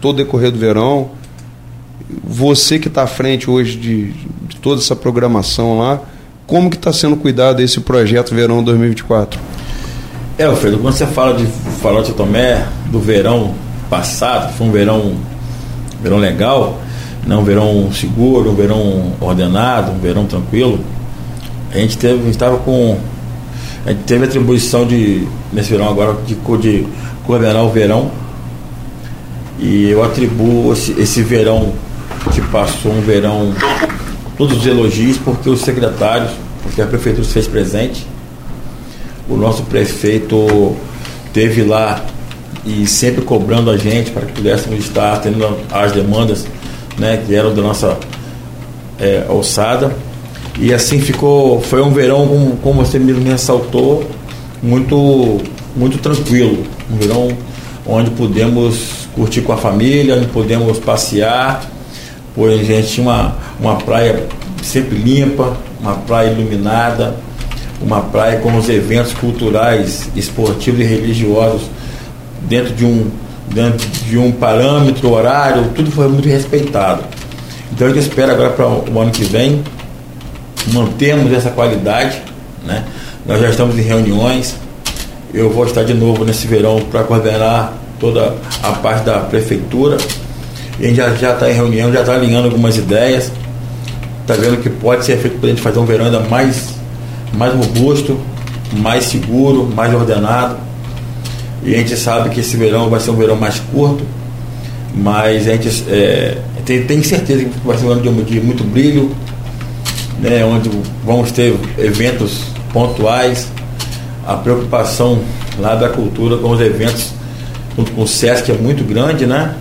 todo decorrer do verão. Você que está à frente hoje de, de, toda essa programação lá, como que está sendo cuidado esse projeto Verão 2024? É, Alfredo, quando você fala de falar de Tomé, do verão passado, foi um verão, verão legal, não um verão seguro, um verão ordenado, um verão tranquilo a gente teve, estava com. A gente teve atribuição de, nesse verão agora, de, de coordenar o verão. E eu atribuo esse, esse verão que passou um verão, todos os elogios, porque os secretários, porque a prefeitura se fez presente. O nosso prefeito teve lá e sempre cobrando a gente para que pudéssemos estar atendendo as demandas né, que eram da nossa é, alçada E assim ficou, foi um verão, como, como você mesmo me ressaltou, muito, muito tranquilo. Um verão onde pudemos curtir com a família, onde pudemos passear, pois a gente tinha uma, uma praia sempre limpa, uma praia iluminada, uma praia com os eventos culturais, esportivos e religiosos dentro de um, dentro de um parâmetro horário, tudo foi muito respeitado. Então a gente espera agora para o ano que vem mantermos essa qualidade. Né? Nós já estamos em reuniões. Eu vou estar de novo nesse verão para coordenar toda a parte da prefeitura. E a gente já está em reunião, já está alinhando algumas ideias. Está vendo que pode ser feito para a gente fazer um verão ainda mais, mais robusto, mais seguro, mais ordenado. E a gente sabe que esse verão vai ser um verão mais curto, mas a gente é, tem, tem certeza que vai ser um ano de, de muito brilho, né, onde vamos ter eventos pontuais, a preocupação lá da cultura com os eventos junto com o SESC é muito grande, né?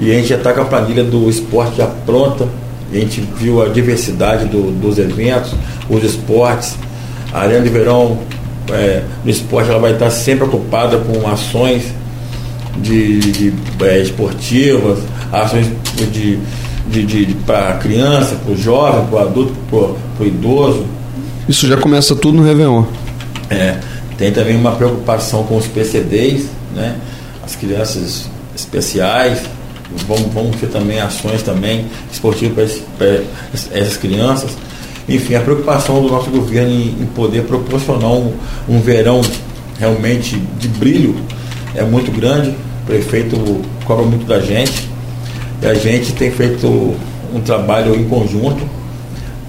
E a gente já está com a planilha do esporte já pronta. A gente viu a diversidade do, dos eventos, os esportes. A Arena de Verão é, no esporte ela vai estar sempre ocupada com ações de, de é, esportivas, ações de de, de, de para criança, para o jovem, para o adulto, para o idoso. Isso já começa tudo no Réveillon. É, tem também uma preocupação com os PCDs, né? as crianças especiais, vamos, vamos ter também ações também esportivas para essas crianças. Enfim, a preocupação do nosso governo em, em poder proporcionar um, um verão realmente de brilho é muito grande. O prefeito cobra muito da gente. E a gente tem feito um trabalho em conjunto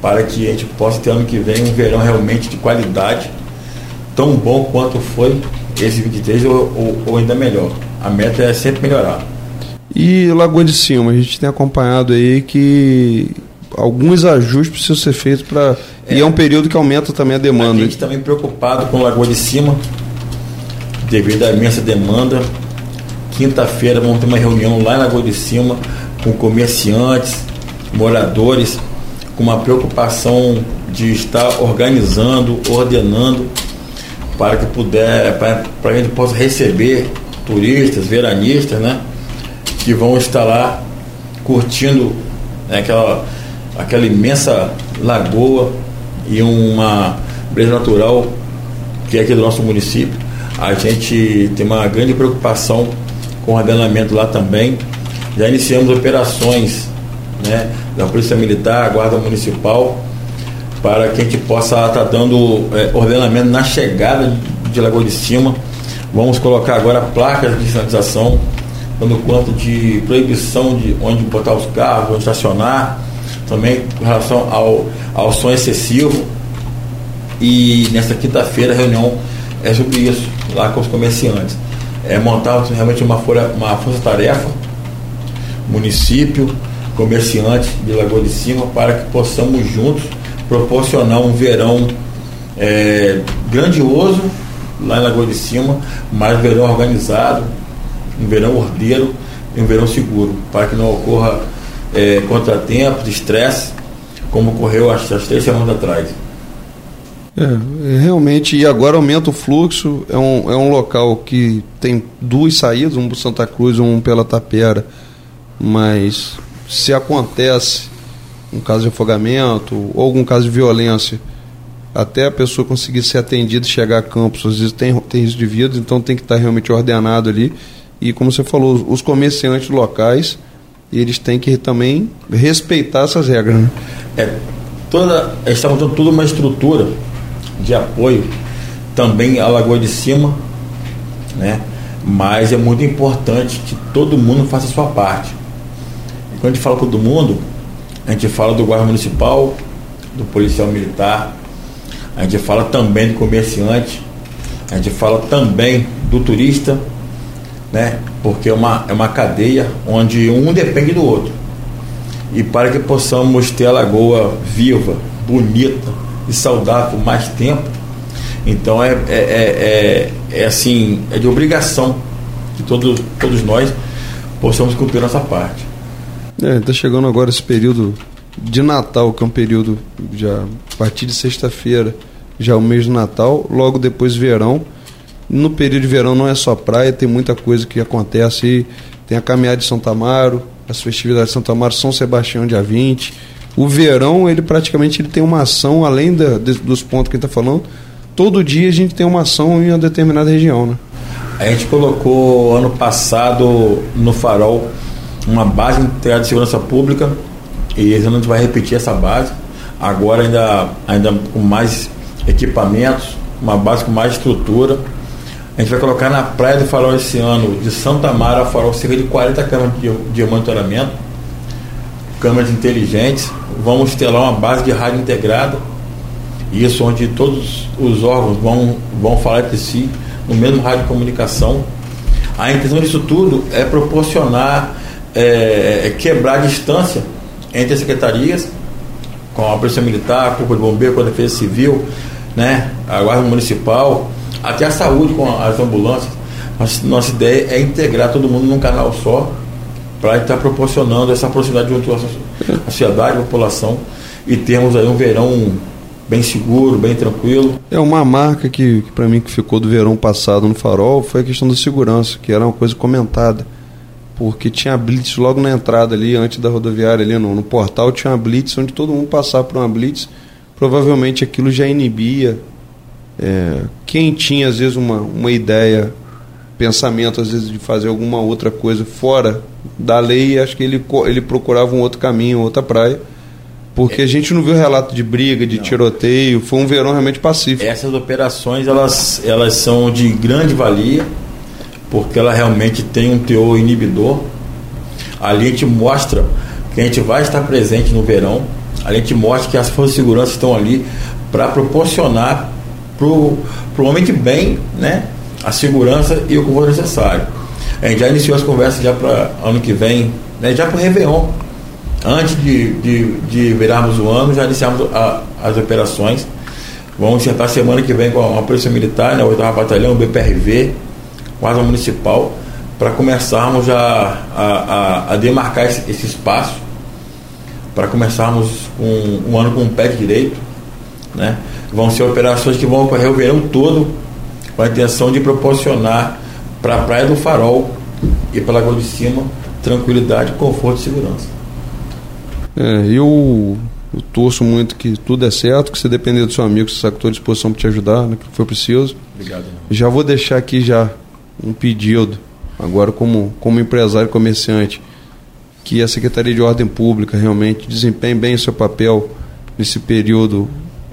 para que a gente possa ter ano que vem um verão realmente de qualidade, tão bom quanto foi esse 23 ou, ou, ou ainda melhor. A meta é sempre melhorar. E Lagoa de Cima, a gente tem acompanhado aí que alguns ajustes precisam ser feitos para. É, e é um período que aumenta também a demanda. A gente também preocupado com Lagoa de Cima, devido à imensa demanda. Quinta-feira vamos ter uma reunião lá em Lagoa de Cima com comerciantes, moradores, com uma preocupação de estar organizando, ordenando para que puder, para, para que a gente possa receber turistas, veranistas, né? Que vão estar lá curtindo né, aquela, aquela imensa lagoa e uma beleza natural que é aqui do nosso município. A gente tem uma grande preocupação com ordenamento lá também já iniciamos operações né, da Polícia Militar, Guarda Municipal, para que a gente possa estar tá dando é, ordenamento na chegada de Lagoa de Cima. Vamos colocar agora placas de sinalização, dando conta de proibição de onde botar os carros, onde estacionar, também com relação ao, ao som excessivo. E nesta quinta-feira reunião é sobre isso, lá com os comerciantes. É montar realmente uma, uma força-tarefa município, comerciantes de Lagoa de Cima, para que possamos juntos proporcionar um verão é, grandioso lá em Lagoa de Cima, mas verão organizado, um verão ordeiro e um verão seguro, para que não ocorra é, contratempos, estresse, como ocorreu as três semanas atrás. É, realmente, e agora aumenta o fluxo, é um, é um local que tem duas saídas, um para Santa Cruz um pela Tapera mas se acontece um caso de afogamento ou algum caso de violência, até a pessoa conseguir ser atendida e chegar a campos, às vezes tem, tem risco de vida, então tem que estar realmente ordenado ali. E como você falou, os comerciantes locais, eles têm que também respeitar essas regras. Né? É, toda, está montando toda uma estrutura de apoio também à Lagoa de Cima, né? mas é muito importante que todo mundo faça a sua parte. Quando a gente fala todo mundo, a gente fala do guarda municipal, do policial militar, a gente fala também do comerciante, a gente fala também do turista, né? Porque é uma, é uma cadeia onde um depende do outro. E para que possamos ter a lagoa viva, bonita e saudável por mais tempo, então é, é, é, é, é assim, é de obrigação que todos, todos nós possamos cumprir nossa parte. É, está chegando agora esse período de Natal, que é um período já a partir de sexta-feira, já é o mês do Natal, logo depois verão. No período de verão não é só praia, tem muita coisa que acontece. Tem a caminhada de São Tamaro, as festividades de São Tamaro, São Sebastião dia 20. O verão, ele praticamente ele tem uma ação, além da, dos pontos que está falando, todo dia a gente tem uma ação em uma determinada região, né? A gente colocou ano passado no Farol uma base integrada de segurança pública e esse ano a gente vai repetir essa base. Agora ainda, ainda com mais equipamentos, uma base com mais estrutura. A gente vai colocar na Praia do Farol esse ano, de Santa Mara Farol, cerca de 40 câmeras de, de monitoramento, câmeras inteligentes. Vamos ter lá uma base de rádio integrada, isso onde todos os órgãos vão, vão falar entre si no mesmo rádio comunicação. A intenção disso tudo é proporcionar, é, é quebrar a distância entre as secretarias, com a Polícia Militar, a Corpo de Bombeiro, com a Defesa Civil, né, a Guarda Municipal, até a saúde com as ambulâncias. Nossa, nossa ideia é integrar todo mundo num canal só para estar proporcionando essa proximidade junto à sociedade, à população e termos aí um verão bem seguro, bem tranquilo. É uma marca que, que para mim que ficou do verão passado no Farol foi a questão da segurança, que era uma coisa comentada. Porque tinha blitz logo na entrada ali, antes da rodoviária ali no, no portal, tinha uma blitz onde todo mundo passava por uma blitz. Provavelmente aquilo já inibia é, quem tinha às vezes uma, uma ideia, pensamento às vezes de fazer alguma outra coisa fora da lei, acho que ele, ele procurava um outro caminho, outra praia porque a gente não viu relato de briga, de não. tiroteio, foi um verão realmente pacífico. Essas operações elas, elas são de grande valia, porque ela realmente tem um teor inibidor. Ali a gente mostra que a gente vai estar presente no verão, a gente mostra que as forças de segurança estão ali para proporcionar para o homem de bem né, a segurança e o conforto necessário. A gente já iniciou as conversas já para ano que vem, né, já para o Réveillon antes de, de, de virarmos o ano, já iniciamos a, as operações. Vamos sentar semana que vem com a Polícia Militar, né, 8 Batalhão, BPRV, Guarda Municipal, para começarmos a, a, a, a demarcar esse, esse espaço, para começarmos um, um ano com o pé direito. Né? Vão ser operações que vão ocorrer o verão todo, com a intenção de proporcionar para a Praia do Farol e pela Lagoa de Cima tranquilidade, conforto e segurança. É, eu, eu, torço muito que tudo é certo, que se depender do seu amigo, você sabe que estou à disposição para te ajudar no que for preciso. Obrigado. Irmão. Já vou deixar aqui já um pedido, agora como, como empresário comerciante, que a Secretaria de Ordem Pública realmente desempenhe bem o seu papel nesse período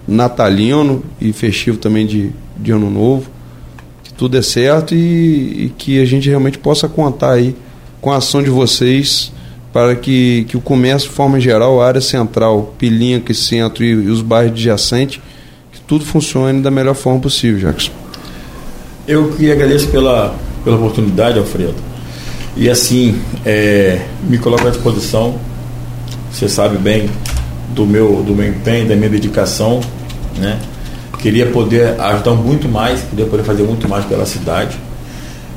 natalino e festivo também de, de ano novo, tudo é certo e, e que a gente realmente possa contar aí com a ação de vocês para que, que o comércio, de forma geral, a área central, Pilinca, Centro e, e os bairros adjacentes, que tudo funcione da melhor forma possível, Jackson. Eu que agradeço pela, pela oportunidade, Alfredo. E assim, é, me coloco à disposição. Você sabe bem do meu, do meu empenho, da minha dedicação. Né? Queria poder ajudar muito mais, queria poder fazer muito mais pela cidade.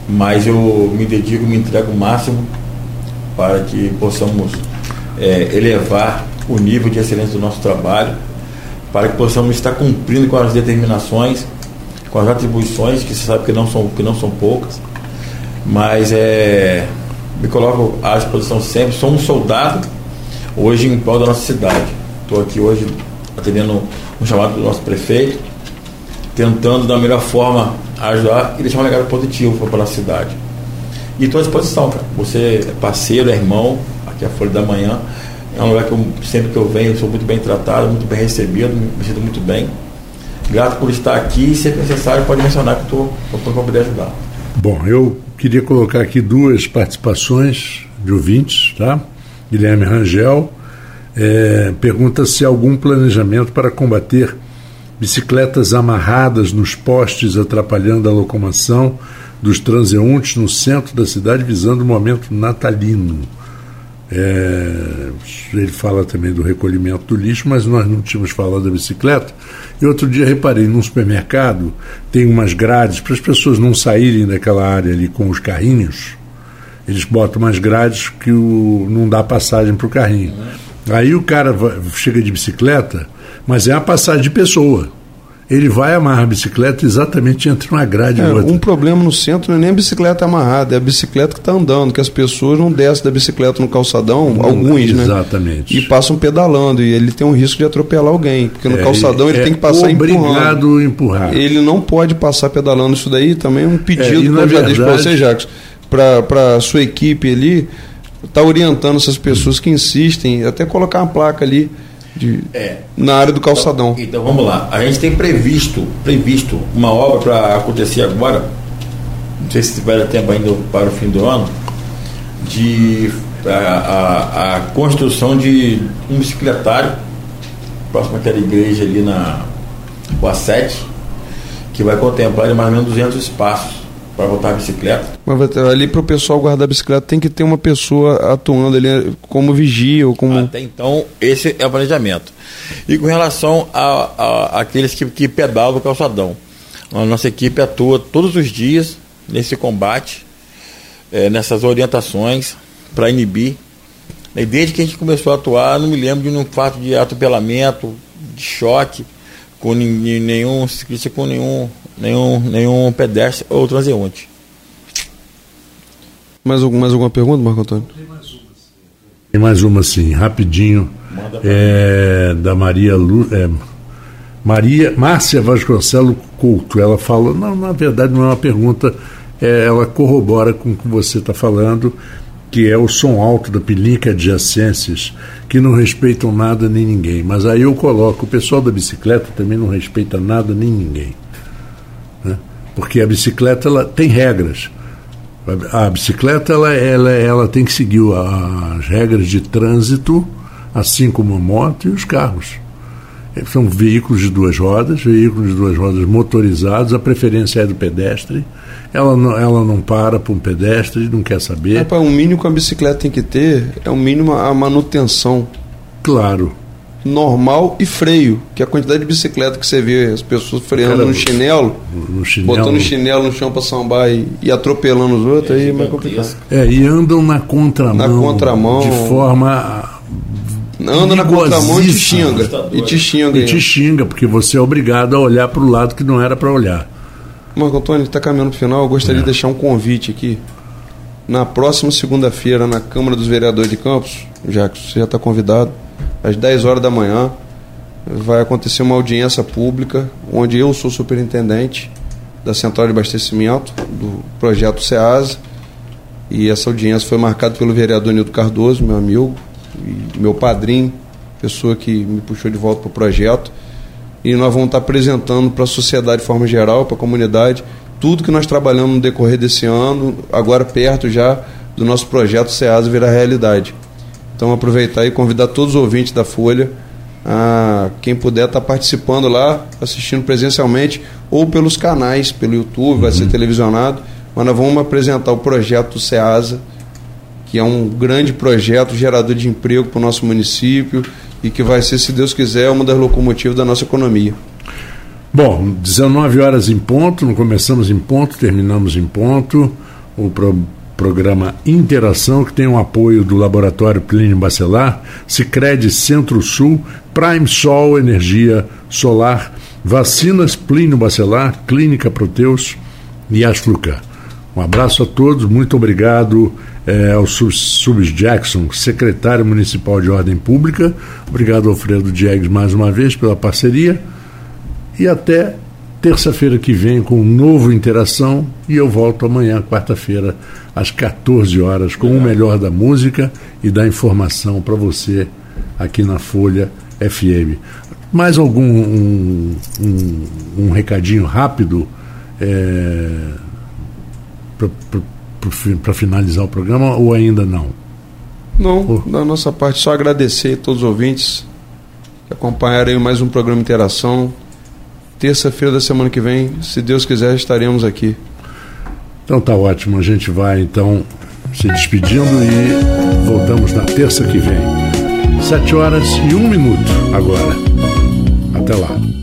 Mas eu me dedico, me entrego o máximo para que possamos é, elevar o nível de excelência do nosso trabalho, para que possamos estar cumprindo com as determinações, com as atribuições, que você sabe que não são, que não são poucas, mas é, me coloco à disposição sempre. Sou um soldado hoje em prol da nossa cidade. Estou aqui hoje atendendo um chamado do nosso prefeito, tentando da melhor forma ajudar e deixar um legado positivo para a cidade. E estou à disposição, cara. Você é parceiro, é irmão, aqui é a Folha da Manhã. É um lugar que eu, sempre que eu venho, eu sou muito bem tratado, muito bem recebido, me sinto muito bem. Grato por estar aqui e, se necessário, pode mencionar que estou para poder ajudar. Bom, eu queria colocar aqui duas participações de ouvintes, tá? Guilherme Rangel é, pergunta se há algum planejamento para combater bicicletas amarradas nos postes atrapalhando a locomoção dos transeuntes no centro da cidade visando o momento natalino. É, ele fala também do recolhimento do lixo, mas nós não tínhamos falado da bicicleta. E outro dia reparei, num supermercado tem umas grades para as pessoas não saírem daquela área ali com os carrinhos. Eles botam umas grades que o, não dá passagem para o carrinho. Aí o cara chega de bicicleta, mas é a passagem de pessoa. Ele vai amarrar a bicicleta exatamente entre uma grade e É, outra. um problema no centro não é nem a bicicleta amarrada, é a bicicleta que está andando, que as pessoas não descem da bicicleta no calçadão, alguns, né? Exatamente. E passam pedalando, e ele tem um risco de atropelar alguém, porque no É, calçadão ele é tem que passar empurrando. obrigado a empurrar. Ele não pode passar pedalando isso daí, também é um É, pedido e que eu já deixo para você, Jacques, para a sua equipe ali, tá orientando essas pessoas que insistem, até colocar uma placa ali de, É. na área do calçadão. Então, então vamos lá. A gente tem previsto, previsto uma obra para acontecer agora. Não sei se vai dar tempo ainda para o fim do ano, de a, a, a construção de um bicicletário próximo àquela igreja ali na Rua 7, que vai contemplar mais ou menos 200 espaços para botar a bicicleta. Mas ali para o pessoal guardar a bicicleta tem que ter uma pessoa atuando ali como vigia ou como. Até então, esse é o planejamento. E com relação a, a- àqueles que, que pedalam o calçadão, a nossa equipe atua todos os dias nesse combate, eh, nessas orientações para inibir. E desde que a gente começou a atuar, não me lembro de nenhum fato de atropelamento, de choque, com nenhum ciclista, com nenhum, nenhum, nenhum pedestre ou transeunte. Mais, algum, mais alguma pergunta, Marco Antônio? Tem mais uma assim, rapidinho. É, da Maria Lu, é, Maria Márcia Vasconcelos Couto. Ela fala, não, na verdade não é uma pergunta, é, ela corrobora com o que você está falando, que é o som alto da pilinca adjacências, que não respeitam nada nem ninguém. Mas aí eu coloco, o pessoal da bicicleta também não respeita nada nem ninguém. Né? Porque a bicicleta ela tem regras. A bicicleta ela, ela, ela tem que seguir as regras de trânsito, assim como a moto e os carros. São veículos de duas rodas, veículos de duas rodas motorizados, a preferência é do pedestre. Ela não, ela não para para um pedestre, não quer saber. Rapaz, o mínimo que a bicicleta tem que ter é o mínimo a manutenção Claro. Normal e freio, que é a quantidade de bicicleta que você vê as pessoas freando Cara, no chinelo, No chinelo. botando chinelo no chão para sambar e, e atropelando os outros, aí é mais complicado. É, e andam na contramão. Na contramão. De forma. Anda na contramão e te xinga. E te xinga. E te xinga, porque você é obrigado a olhar para o lado que não era para olhar. Marco Antônio, está caminhando para o final. Eu gostaria de deixar um convite aqui. Na próxima segunda-feira, na Câmara dos Vereadores de Campos, já que você já está convidado, às 10 horas da manhã, vai acontecer uma audiência pública, onde eu sou superintendente da Central de Abastecimento do projeto SEASA. E essa audiência foi marcada pelo vereador Nildo Cardoso, meu amigo, e meu padrinho, pessoa que me puxou de volta para o projeto e nós vamos estar apresentando para a sociedade de forma geral, para a comunidade, tudo que nós trabalhamos no decorrer desse ano, agora perto já do nosso projeto SEASA virar realidade. Então aproveitar e convidar todos os ouvintes da Folha, a quem puder estar participando lá, assistindo presencialmente ou pelos canais, pelo YouTube, vai ser televisionado, mas nós vamos apresentar o projeto do SEASA, que é um grande projeto gerador de emprego para o nosso município e que vai ser, se Deus quiser, uma das locomotivas da nossa economia. Bom, 19 horas em ponto, não começamos em ponto, terminamos em ponto. O pro- programa Interação, que tem o apoio do Laboratório Plínio Bacelar, Sicredi Centro-Sul, Prime Sol Energia Solar, Vacinas Plínio Bacelar, Clínica Proteus e Asflucar. Um abraço a todos, muito obrigado eh, ao Sub- Subs Jackson, secretário municipal de Ordem Pública. Obrigado, Alfredo Diegues, mais uma vez pela parceria. E até terça-feira que vem com um novo Interação. E eu volto amanhã, quarta-feira, às 14 horas, com o melhor da música e da informação para você aqui na Folha FM. Mais algum um, um, um recadinho rápido para finalizar o programa ou ainda não? Não, da nossa parte, só agradecer a todos os ouvintes que acompanharam mais um programa Interação. Terça-feira da semana que vem, se Deus quiser, estaremos aqui. Então tá ótimo, a gente vai então se despedindo e voltamos na terça que vem. Sete horas e um minuto agora. Até lá.